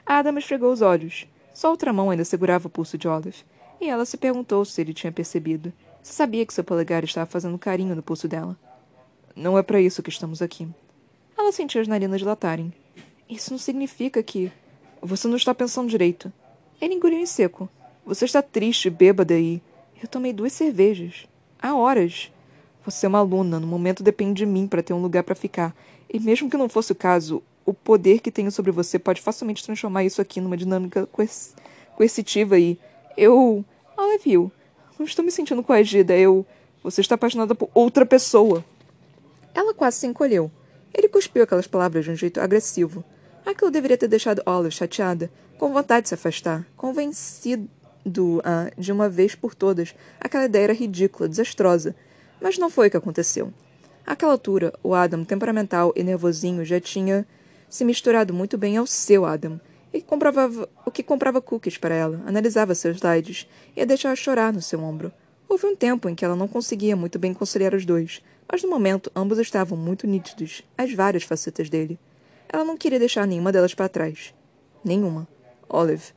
S1: Adam esfregou os olhos. Só outra mão ainda segurava o pulso de Olive, e ela se perguntou se ele tinha percebido. Se sabia que seu polegar estava fazendo carinho no pulso dela. Não é para isso que estamos aqui. Ela sentiu as narinas dilatarem. Isso não significa que. Você não está pensando direito. Ele engoliu em seco. Você está triste, bêbada e. Eu tomei duas cervejas. Há horas. Você é uma aluna, no momento depende de mim para ter um lugar para ficar. E mesmo que não fosse o caso, o poder que tenho sobre você pode facilmente transformar isso aqui numa dinâmica coercitiva e. Eu. Ela viu. Não estou me sentindo coagida. Eu. Você está apaixonada por outra pessoa. Ela quase se encolheu. Ele cuspiu aquelas palavras de um jeito agressivo. Aquilo deveria ter deixado Olive chateada, com vontade de se afastar, convencido a, de uma vez por todas, aquela ideia era ridícula, desastrosa. Mas não foi o que aconteceu. Àquela altura, o Adam, temperamental e nervosinho, já tinha se misturado muito bem ao seu Adam, e comprovava, o que comprava cookies para ela, analisava seus slides e a deixava chorar no seu ombro. Houve um tempo em que ela não conseguia muito bem conciliar os dois, mas no momento ambos estavam muito nítidos, as várias facetas dele. Ela não queria deixar nenhuma delas para trás. Nenhuma. Olive.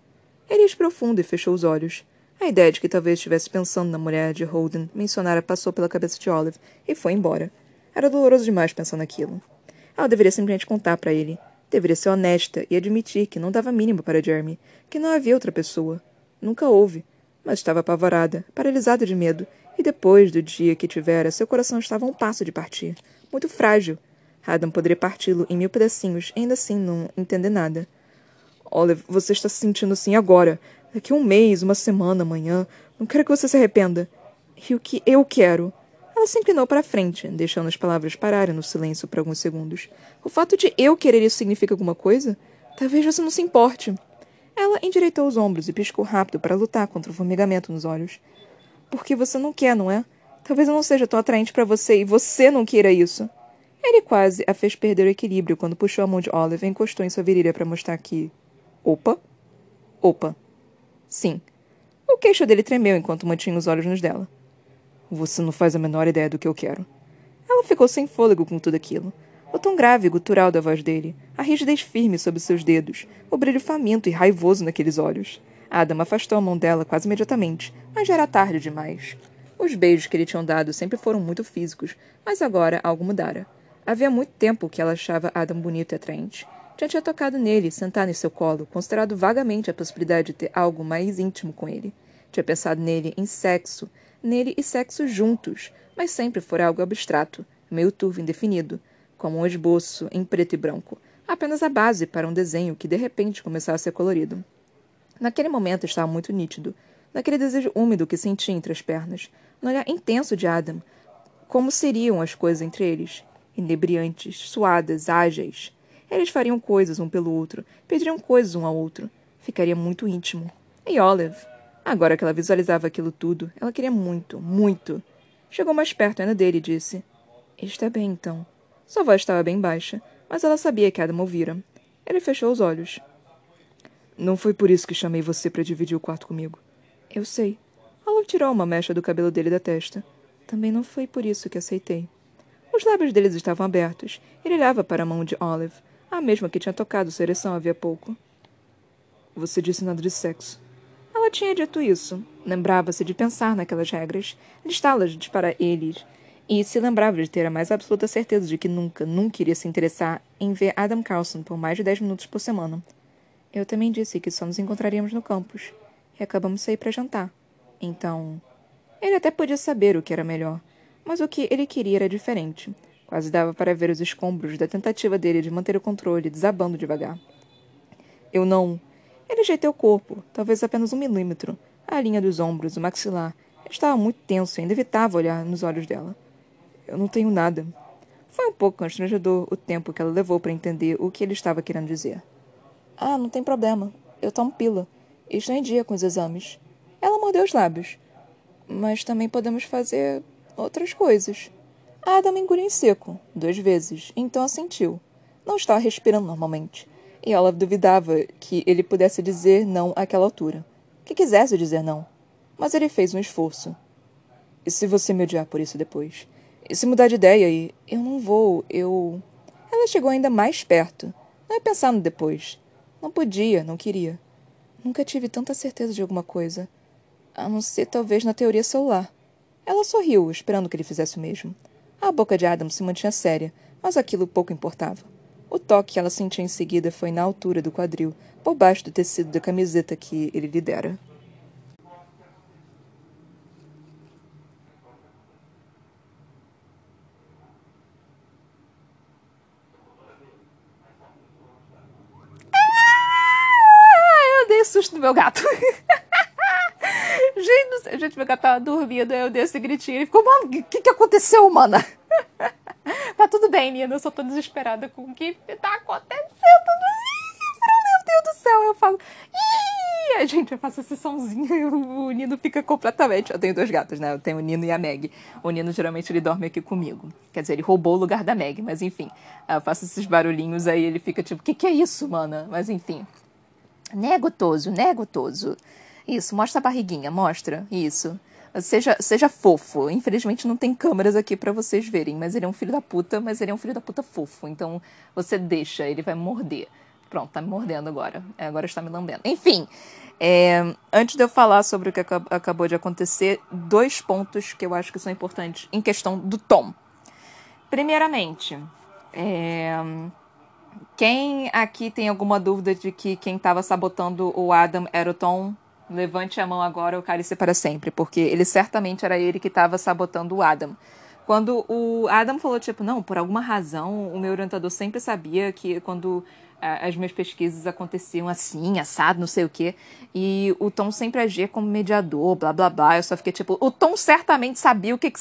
S1: Ele respirou fundo e fechou os olhos. A ideia de que talvez estivesse pensando na mulher de Holden mencionara passou pela cabeça de Olive e foi embora. Era doloroso demais pensar naquilo. Ela deveria simplesmente contar para ele. Deveria ser honesta e admitir que não dava mínimo para Jeremy, que não havia outra pessoa. Nunca houve. Mas estava apavorada, paralisada de medo, e depois do dia que tivera, seu coração estava a um passo de partir. Muito frágil. Adam poderia parti-lo em mil pedacinhos, ainda assim não entender nada. Olive, você está se sentindo assim agora. Daqui um mês, uma semana, amanhã. Não quero que você se arrependa. E o que eu quero? Ela se inclinou para a frente, deixando as palavras pararem no silêncio por alguns segundos. O fato de eu querer isso significa alguma coisa? Talvez você não se importe. Ela endireitou os ombros e piscou rápido para lutar contra o formigamento nos olhos. Porque você não quer, não é? Talvez eu não seja tão atraente para você e você não queira isso. Ele quase a fez perder o equilíbrio quando puxou a mão de Olive e encostou em sua virilha para mostrar que Opa. Opa. Sim. O queixo dele tremeu enquanto mantinha os olhos nos dela. Você não faz a menor ideia do que eu quero. Ela ficou sem fôlego com tudo aquilo. O tom grave e gutural da voz dele, a rigidez firme sob seus dedos, o brilho faminto e raivoso naqueles olhos. Adam afastou a mão dela quase imediatamente, mas já era tarde demais. Os beijos que lhe tinham dado sempre foram muito físicos, mas agora algo mudara. Havia muito tempo que ela achava Adam bonito e atraente. Já tinha tocado nele, sentado em seu colo, considerado vagamente a possibilidade de ter algo mais íntimo com ele. Tinha pensado nele em sexo, nele e sexo juntos, mas sempre fora algo abstrato, meio turvo indefinido, como um esboço em preto e branco, apenas a base para um desenho que de repente começava a ser colorido. Naquele momento estava muito nítido, naquele desejo úmido que sentia entre as pernas, no olhar intenso de Adam, como seriam as coisas entre eles, inebriantes, suadas, ágeis, eles fariam coisas um pelo outro, pediriam coisas um ao outro. Ficaria muito íntimo. E Olive? Agora que ela visualizava aquilo tudo, ela queria muito, muito. Chegou mais perto ainda dele e disse: Está bem, então. Sua voz estava bem baixa, mas ela sabia que Adam ouvira. Ele fechou os olhos. Não foi por isso que chamei você para dividir o quarto comigo. Eu sei. Olive tirou uma mecha do cabelo dele da testa. Também não foi por isso que aceitei. Os lábios deles estavam abertos. Ele olhava para a mão de Olive, a mesma que tinha tocado sua ereção havia pouco. Você disse nada de sexo. Ela tinha dito isso. Lembrava-se de pensar naquelas regras, listá-las para eles, e se lembrava de ter a mais absoluta certeza de que nunca, nunca iria se interessar em ver Adam Carlson por mais de dez minutos por semana. Eu também disse que só nos encontraríamos no campus, e acabamos de sair para jantar. Então. Ele até podia saber o que era melhor, mas o que ele queria era diferente. Quase dava para ver os escombros da tentativa dele de manter o controle desabando devagar. Eu não. Ele ajeitei o corpo, talvez apenas um milímetro. A linha dos ombros, o maxilar. Ele estava muito tenso e ainda evitava olhar nos olhos dela. Eu não tenho nada. Foi um pouco constrangedor o tempo que ela levou para entender o que ele estava querendo dizer. Ah, não tem problema. Eu tomo pila. Estou em dia com os exames. Ela mordeu os lábios. Mas também podemos fazer outras coisas. Adam engoliu em seco, duas vezes, então assentiu. Não estava respirando normalmente, e ela duvidava que ele pudesse dizer não àquela altura. que quisesse dizer não. Mas ele fez um esforço. E se você me odiar por isso depois? E se mudar de ideia e. Eu não vou, eu. Ela chegou ainda mais perto. Não é pensar no depois. Não podia, não queria. Nunca tive tanta certeza de alguma coisa. A não ser talvez na teoria celular. Ela sorriu, esperando que ele fizesse o mesmo. A boca de Adam se mantinha séria, mas aquilo pouco importava. O toque que ela sentia em seguida foi na altura do quadril, por baixo do tecido da camiseta que ele lhe dera. Ah, eu dei susto no meu gato. [LAUGHS] gente, gente, meu gato tava dormindo, aí eu dei esse gritinho. Ele ficou, mano, o que, que aconteceu, mana? [LAUGHS] tá tudo bem, Nina, eu só tô desesperada com o que tá acontecendo. Meu Deus do céu, eu falo. Ih! Gente, eu faço esse somzinho e o Nino fica completamente. Eu tenho dois gatos, né? Eu tenho o Nino e a Meg. O Nino geralmente ele dorme aqui comigo. Quer dizer, ele roubou o lugar da Meg, mas enfim. Eu faço esses barulhinhos aí, ele fica tipo, o que, que é isso, mana? Mas enfim. Né, gotoso, né, gotoso? Isso, mostra a barriguinha, mostra. Isso. Seja, seja fofo. Infelizmente não tem câmeras aqui para vocês verem, mas ele é um filho da puta, mas ele é um filho da puta fofo. Então você deixa, ele vai morder. Pronto, tá me mordendo agora. É, agora está me lambendo. Enfim, é, antes de eu falar sobre o que acabou de acontecer, dois pontos que eu acho que são importantes em questão do Tom. Primeiramente, é, quem aqui tem alguma dúvida de que quem estava sabotando o Adam era o Tom? Levante a mão agora, o cálice para sempre, porque ele certamente era ele que estava sabotando o Adam. Quando o Adam falou, tipo, não, por alguma razão, o meu orientador sempre sabia que quando as minhas pesquisas aconteciam assim, assado, não sei o quê. E o Tom sempre agia como mediador, blá blá blá. Eu só fiquei tipo, o Tom certamente sabia o que, que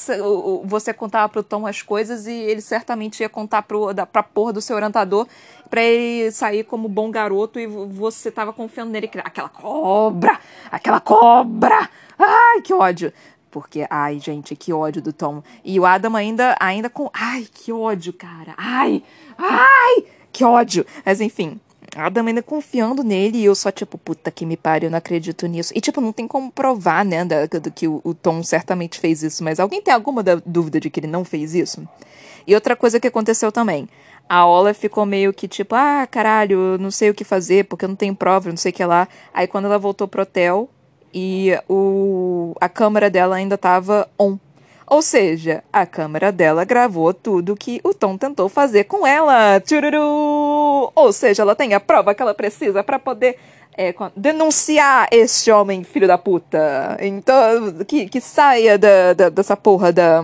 S1: você contava pro Tom as coisas e ele certamente ia contar pro, da, pra porra do seu orientador para ele sair como bom garoto e você tava confiando nele. Aquela cobra! Aquela cobra! Ai, que ódio! Porque, ai, gente, que ódio do Tom. E o Adam ainda, ainda com. Ai, que ódio, cara. Ai! Ai! Que ódio! Mas enfim, Adam ainda confiando nele e eu só, tipo, puta que me pariu, eu não acredito nisso. E, tipo, não tem como provar, né, da, do que o, o, Tom certamente fez isso, mas alguém tem alguma dúvida de que ele não fez isso? E outra coisa que aconteceu também. A Ola ficou meio que tipo, ah, caralho, não sei o que fazer porque eu não tenho prova, não sei o que lá. Aí quando ela voltou pro hotel e o, a câmera dela ainda tava on. Ou seja, a câmera dela gravou tudo que o Tom tentou fazer com ela. Tchururu! Ou seja, ela tem a prova que ela precisa para poder é, denunciar esse homem filho da puta. Então, que, que saia da, da, dessa porra da,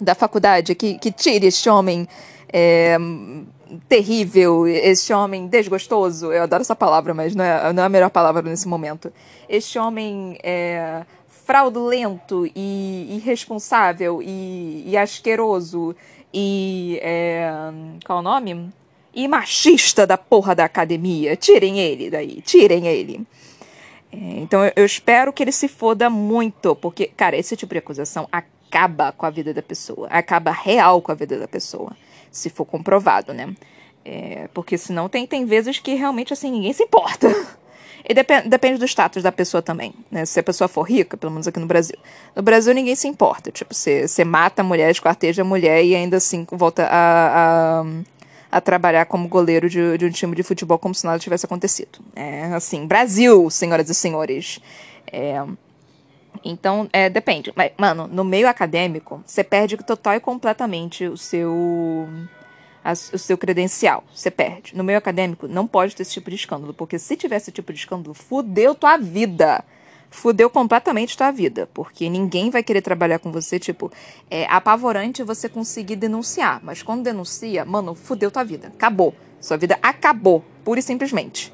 S1: da faculdade, que, que tire esse homem é, terrível, esse homem desgostoso. Eu adoro essa palavra, mas não é, não é a melhor palavra nesse momento. Este homem é, fraudulento e irresponsável e, e asqueroso e. É, qual o nome? E machista da porra da academia. Tirem ele daí, tirem ele. É, então eu, eu espero que ele se foda muito, porque, cara, esse tipo de acusação acaba com a vida da pessoa, acaba real com a vida da pessoa, se for comprovado, né? É, porque senão tem, tem vezes que realmente assim ninguém se importa. [LAUGHS] E depend, depende do status da pessoa também, né? Se a pessoa for rica, pelo menos aqui no Brasil. No Brasil ninguém se importa. Tipo, você, você mata a mulher, esquarteja a mulher e ainda assim volta a, a, a trabalhar como goleiro de, de, um time de futebol como se nada tivesse acontecido. É assim, Brasil, senhoras e senhores. É, então, é, depende. Mas, mano, no meio acadêmico, você perde total e completamente o seu o seu credencial. Você perde. No meio acadêmico, não pode ter esse tipo de escândalo, porque se tivesse esse tipo de escândalo, fudeu tua vida. Fudeu completamente tua vida, porque ninguém vai querer trabalhar com você, tipo, é apavorante você conseguir denunciar, mas quando denuncia, mano, fudeu tua vida, acabou. Sua vida acabou, pura e simplesmente.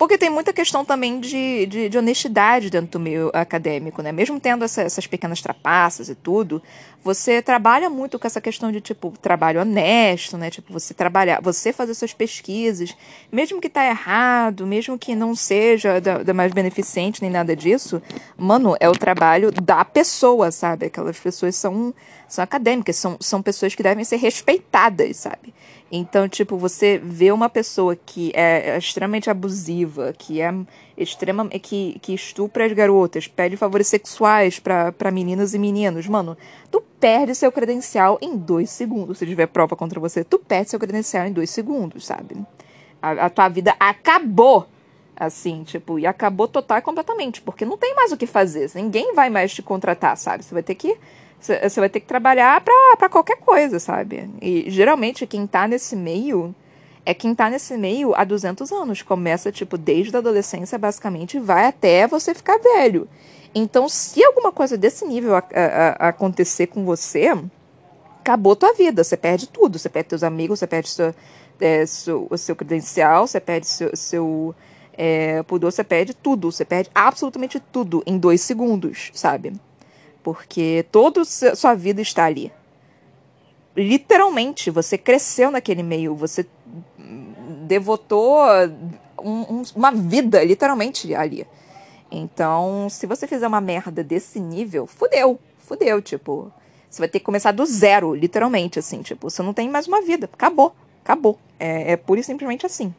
S1: Porque tem muita questão também de, de, de, honestidade dentro do meio acadêmico, né? Mesmo tendo essa, essas pequenas trapaças e tudo, você trabalha muito com essa questão de, tipo, trabalho honesto, né? Tipo, você trabalhar, você fazer suas pesquisas, mesmo que tá errado, mesmo que não seja da, da mais beneficente nem nada disso, mano, é o trabalho da pessoa, sabe? Aquelas pessoas são, são acadêmicas, são, são pessoas que devem ser respeitadas, sabe? Então, tipo, você vê uma pessoa que é extremamente abusiva, que é extrema, que, que estupra as garotas, pede favores sexuais para meninas e meninos, mano, tu perde seu credencial em dois segundos. Se tiver prova contra você, tu perde seu credencial em dois segundos, sabe? A, a tua vida acabou. Assim, tipo, e acabou total e completamente, porque não tem mais o que fazer. Ninguém vai mais te contratar, sabe? Você vai ter que você vai ter que trabalhar para qualquer coisa, sabe? E geralmente quem tá nesse meio é quem tá nesse meio há 200 anos. Começa, tipo, desde a adolescência, basicamente, vai até você ficar velho. Então, se alguma coisa desse nível a, a, a acontecer com você, acabou tua vida. Você perde tudo. Você perde teus amigos, você perde é, seu, o seu credencial, você perde seu, seu é, pudor, você perde tudo. Você perde absolutamente tudo em dois segundos, sabe? porque toda sua vida está ali. Literalmente, você cresceu naquele meio, você devotou um, um, uma vida, literalmente, ali. Então, se você fizer uma merda desse nível, fudeu, fudeu, tipo. Você vai ter que começar do zero, literalmente, assim, tipo, você não tem mais uma vida, acabou, acabou. É, é pura e simplesmente assim.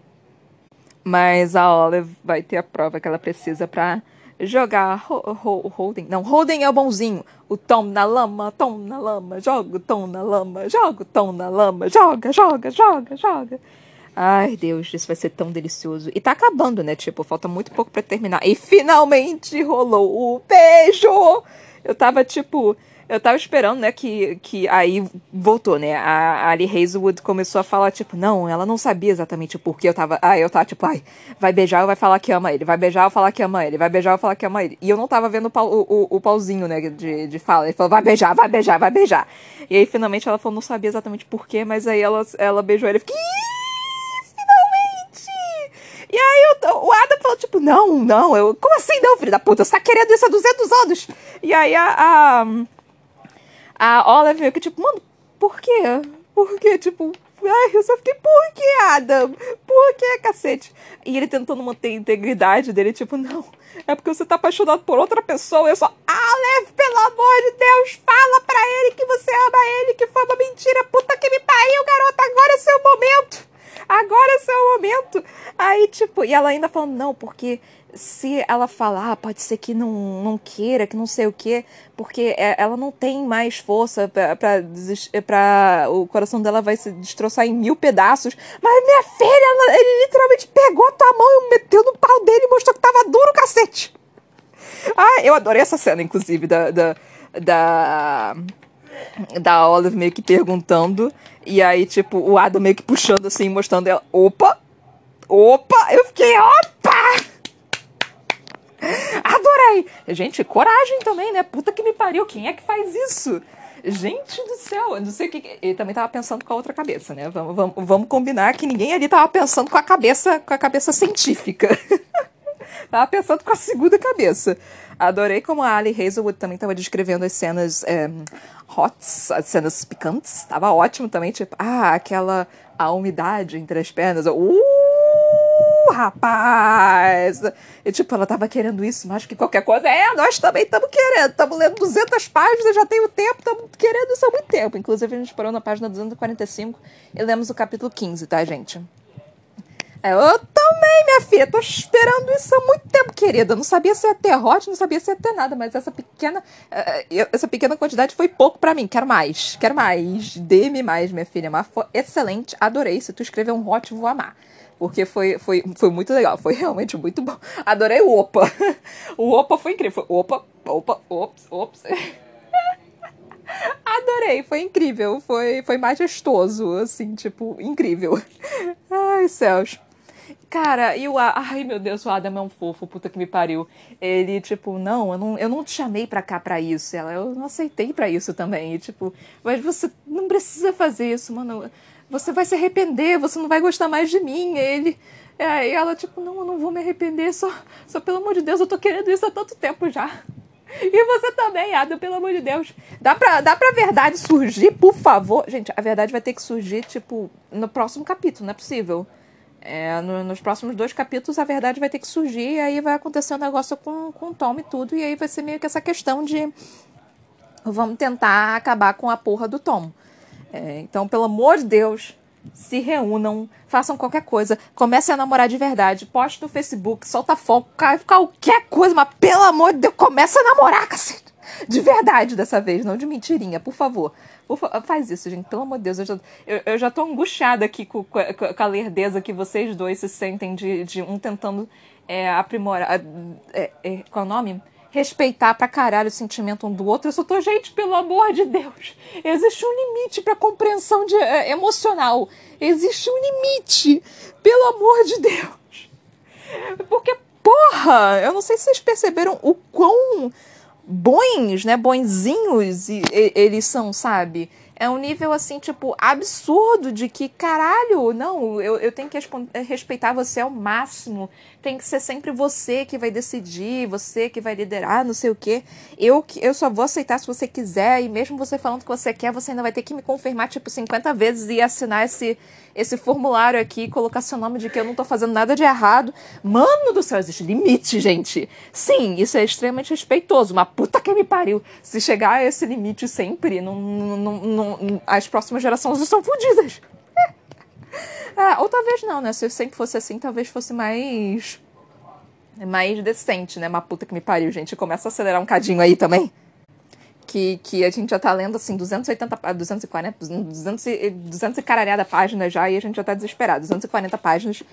S1: Mas a Olive vai ter a prova que ela precisa pra jogar Holden. Não, Holden é o bonzinho. O Tom na lama, Tom na lama, joga o Tom na lama, joga o Tom na lama, joga, joga, joga, joga. Ai, Deus, isso vai ser tão delicioso. E tá acabando, né? Tipo, falta muito pouco para terminar. E finalmente rolou o beijo! Eu tava, tipo, eu tava esperando, né, que, que aí voltou, né? A, Ali Hazelwood começou a falar, tipo, não, ela não sabia exatamente o porquê. Eu tava, ah, eu tava, tipo, ai, vai beijar ou vai falar que ama ele, vai beijar ou falar que ama ele, vai beijar ou falar que ama ele. E eu não tava vendo o, pau, o, o, pauzinho, né, de, de fala. Ele falou, vai beijar, vai beijar, vai beijar. E aí, finalmente, ela falou, não sabia exatamente porquê, mas aí ela, ela beijou ele. Eu fiquei, e aí o Adam falou, tipo, não, não, eu. Como assim não, filho da puta? Você tá querendo isso há 200 anos? E aí a, a, a Olive meio que tipo, mano, por quê? Por quê? Tipo, ai, eu só fiquei, por que, Adam? Por que, cacete? E ele tentando manter a integridade dele, tipo, não, é porque você tá apaixonado por outra pessoa. Eu só, Aleph, pelo amor de Deus, fala pra ele que você ama ele, que foi uma mentira. Puta que me pariu, garota, agora é seu momento. Agora é seu momento. Aí, tipo, e ela ainda falando, não, porque se ela falar, pode ser que não, não queira, que não sei o quê, porque é, ela não tem mais força para o coração dela vai se destroçar em mil pedaços. Mas minha filha, ela, ele literalmente pegou a tua mão e meteu no pau dele e mostrou que tava duro, cacete. Ah, eu adorei essa cena, inclusive, da, da, da, da Olive meio que perguntando, e aí, tipo, o Adam meio que puxando assim, mostrando ela, opa, opa, eu fiquei, opa! Adorei! Gente, coragem também, né? Puta que me pariu, quem é que faz isso? Gente do céu, eu não sei o que. Ele também tava pensando com a outra cabeça, né? Vamos, vamos, vamos combinar que ninguém ali tava pensando com a cabeça, com a cabeça científica. [LAUGHS] tava pensando com a segunda cabeça. Adorei como a Ali Hazelwood também tava descrevendo as cenas é, hots, as cenas picantes. Tava ótimo também, tipo, ah, aquela a umidade entre as pernas. Uh! Rapaz! E tipo, ela tava querendo isso mais que qualquer coisa. É, nós também estamos querendo. Estamos lendo 200 páginas, já tem o tempo, estamos querendo isso há muito tempo. Inclusive, a gente parou na página 245 e lemos o capítulo 15, tá, gente? É, eu também, minha filha, tô esperando isso há muito tempo, querida. Não sabia se ia ter hot, não sabia se ia ter nada, mas essa pequena, uh, essa pequena quantidade foi pouco para mim. Quero mais, quero mais. Dê-me mais, minha filha. Mas foi excelente, adorei. Se tu escrever um hot, vou amar porque foi, foi, foi muito legal, foi realmente muito bom. Adorei o Opa. [LAUGHS] O Opa foi incrível. Foi opa, opa, ops, ops. [LAUGHS] Adorei, foi incrível, foi, foi majestoso, assim, tipo, incrível. [LAUGHS] Ai, céus. Cara, e o Ai, meu Deus, o Adam é um fofo, puta que me pariu. Ele, tipo, não, eu não, eu não te chamei pra cá pra isso. Ela, eu não aceitei pra isso também. E, tipo, mas você não precisa fazer isso, mano você vai se arrepender, você não vai gostar mais de mim. Ele. É, e ela, tipo, não, eu não vou me arrepender, só, só pelo amor de Deus, eu tô querendo isso há tanto tempo já. [LAUGHS] E você também, Ada, pelo amor de Deus. Dá pra, dá pra verdade surgir, por favor? Gente, a verdade vai ter que surgir, tipo, no próximo capítulo, não é possível. É, no, nos próximos dois capítulos a verdade vai ter que surgir, e aí vai acontecer um negócio com, com o Tom e tudo, e aí vai ser meio que essa questão de. Vamos tentar acabar com a porra do Tom. É, então, pelo amor de Deus, se reúnam, façam qualquer coisa, comecem a namorar de verdade, poste no Facebook, solta foto, qualquer coisa, mas pelo amor de Deus, começa a namorar, cacete. De verdade dessa vez, não de mentirinha, por favor. Por fa faz isso, gente, pelo amor de Deus. Eu já, eu, eu já tô angustiada aqui com, com, com, a lerdeza que vocês dois se sentem de, de um tentando é, aprimorar. É, é, qual é o nome? Respeitar pra caralho o sentimento um do outro. Eu só tô, gente, pelo amor de Deus. Existe um limite pra compreensão de, é, emocional. Existe um limite. Pelo amor de Deus. Porque, porra, eu não sei se vocês perceberam o quão bons, né, bonzinhos eles são, sabe? É um nível assim, tipo, absurdo de que, caralho, não, eu, eu tenho que respeitar você ao máximo tem que ser sempre você que vai decidir, você que vai liderar, não sei o quê. Eu, eu só vou aceitar se você quiser, e mesmo você falando que você quer, você ainda vai ter que me confirmar, tipo, 50 vezes e assinar esse, esse formulário aqui, colocar seu nome de que eu não tô fazendo nada de errado. Mano do céu, existe limite, gente. Sim, isso é extremamente respeitoso, uma puta que me pariu. Se chegar a esse limite sempre, não, não, não, as próximas gerações estão fodidas. É, [LAUGHS] ou talvez não, né? Se sempre fosse assim, talvez fosse mais. mais decente, né? Uma puta que me pariu, gente. Começa a acelerar um cadinho aí também. Que, que a gente já tá lendo assim 280, 240, 200, 200 e caralhada páginas já e a gente já tá desesperado. 240 páginas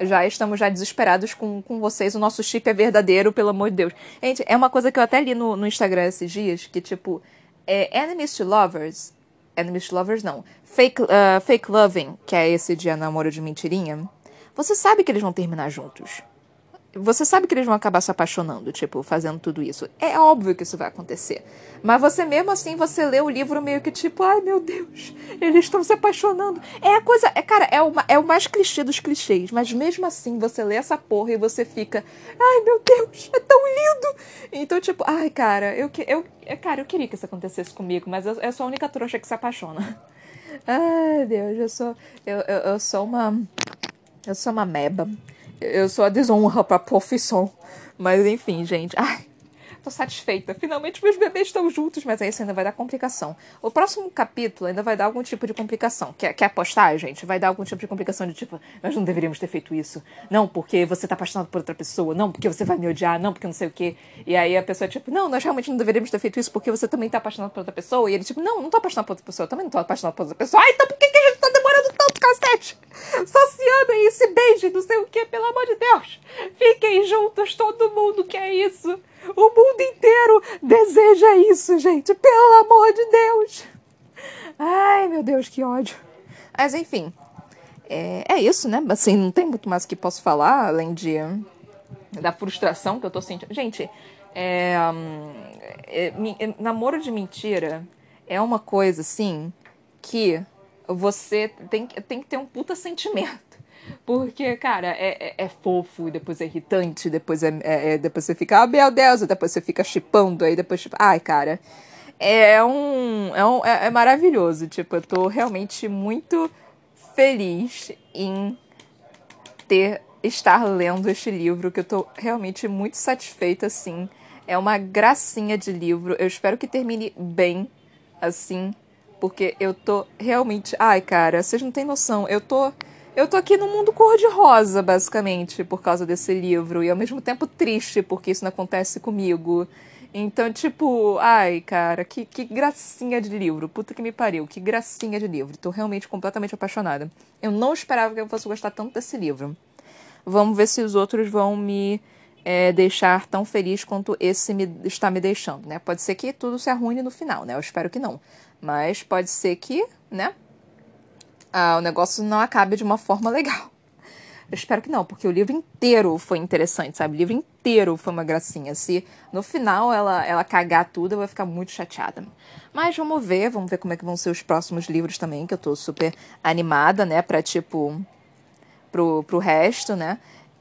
S1: já estamos já desesperados com, com vocês. O nosso chip é verdadeiro, pelo amor de Deus. Gente, é uma coisa que eu até li no, no Instagram esses dias, que tipo, é, enemies to lovers Enemies to Lovers não. Fake, uh, fake Loving, que é esse de namoro de mentirinha. Você sabe que eles vão terminar juntos. Você sabe que eles vão acabar se apaixonando, tipo, fazendo tudo isso. É óbvio que isso vai acontecer. Mas você mesmo assim, você lê o livro meio que tipo, ai meu Deus, eles estão se apaixonando. É a coisa, é, cara, é, uma, é o mais clichê dos clichês. Mas mesmo assim, você lê essa porra e você fica, ai meu Deus, é tão lindo. Então, tipo, ai cara, eu, eu, é, cara, eu queria que isso acontecesse comigo, mas eu, eu sou a única trouxa que se apaixona. [LAUGHS] Ai, Deus, eu sou. Eu, eu, eu sou uma. Eu sou uma meba. Eu sou a desonra pra profissão. Mas enfim, gente. Ai, tô satisfeita. Finalmente meus bebês estão juntos, mas aí isso ainda vai dar complicação. O próximo capítulo ainda vai dar algum tipo de complicação. Quer, quer apostar, gente? Vai dar algum tipo de complicação de tipo, nós não deveríamos ter feito isso. Não, porque você tá apaixonado por outra pessoa. Não, porque você vai me odiar. Não, porque não sei o quê. E aí a pessoa, tipo, não, nós realmente não deveríamos ter feito isso porque você também tá apaixonado por outra pessoa. E ele, tipo, não, não tô apaixonado por outra pessoa. Eu também não tô apaixonado por outra pessoa. Ah, então por que, que a gente tá demorando tanto, cacete? Só se amem não sei o quê, pelo amor de Deus. Fiquem juntos, todo mundo quer isso. O mundo inteiro deseja isso, gente. Pelo amor de Deus. Ai, meu Deus, que ódio. Mas enfim, é, é isso, né? Assim, não tem muito mais que posso falar, além de da frustração que eu tô sentindo. Gente, é, é, é, namoro de mentira é uma coisa, assim, que você tem, tem que ter um puta sentimento. Porque, cara, é, é, é, fofo, e depois é irritante, depois é, é, é depois você fica, ah, meu Deus, e depois você fica chipando, aí depois, tipo, ai, cara. É um, é um. É, é maravilhoso. Tipo, eu tô realmente muito feliz em ter estar lendo este livro, que eu tô realmente muito satisfeita, assim. É uma gracinha de livro. Eu espero que termine bem, assim, porque eu tô realmente. Ai, cara, vocês não têm noção. Eu tô eu tô aqui no mundo cor-de-rosa, basicamente, por causa desse livro. E ao mesmo tempo triste, porque isso não acontece comigo. Então, tipo, ai, cara, que, que gracinha de livro. Puta que me pariu, que gracinha de livro. Tô realmente completamente apaixonada. Eu não esperava que eu fosse gostar tanto desse livro. Vamos ver se os outros vão me é, deixar tão feliz quanto esse me, está me deixando, né? Pode ser que tudo se arruine no final, né? Eu espero que não. Mas pode ser que, né? ah, o negócio não acabe de uma forma legal. Eu espero que não, porque o livro inteiro foi interessante, sabe? O livro inteiro foi uma gracinha. Se no final ela, ela cagar tudo, eu vou ficar muito chateada. Mas vamos ver, vamos ver como é que vão ser os próximos livros também, que eu tô super animada, né? Pra, tipo, pro, pro resto, né?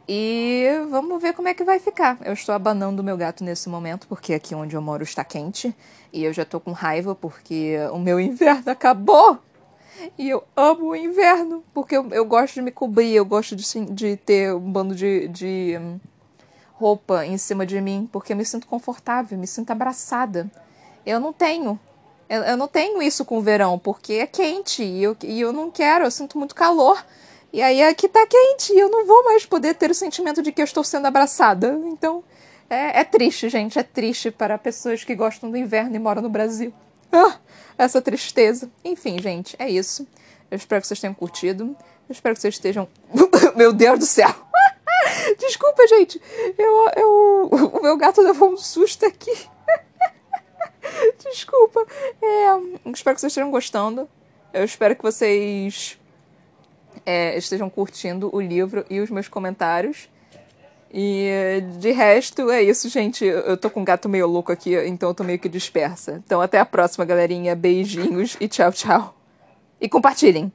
S1: E vamos ver como é que vai ficar. Eu estou abanando o meu gato nesse momento, porque aqui onde eu moro está quente. E eu já tô com raiva porque o meu [LAUGHS] inverno acabou. E eu amo o inverno, porque eu, eu gosto de me cobrir, eu gosto de, de ter um bando de, de hum, roupa em cima de mim, porque eu me sinto confortável, me sinto abraçada. Eu não tenho. Eu, eu não tenho isso com o verão, porque é quente e eu, e eu não quero, eu sinto muito calor. E aí aqui tá quente e eu não vou mais poder ter o sentimento de que eu estou sendo abraçada. Então é, é triste, gente, é triste para pessoas que gostam do inverno e moram no Brasil. Ah, essa tristeza. Enfim, gente, é isso. Eu espero que vocês tenham curtido. Eu espero que vocês estejam. [LAUGHS] Meu Deus do céu! [LAUGHS] Desculpa, gente. Eu, eu, o meu gato levou um susto aqui. [LAUGHS] Desculpa. É, espero que vocês estejam gostando. Eu espero que vocês é, estejam curtindo o livro e os meus comentários. E de resto, é isso, gente. Eu tô com um gato meio louco aqui, então eu tô meio que dispersa. Então até a próxima, galerinha. Beijinhos e tchau, tchau. E compartilhem!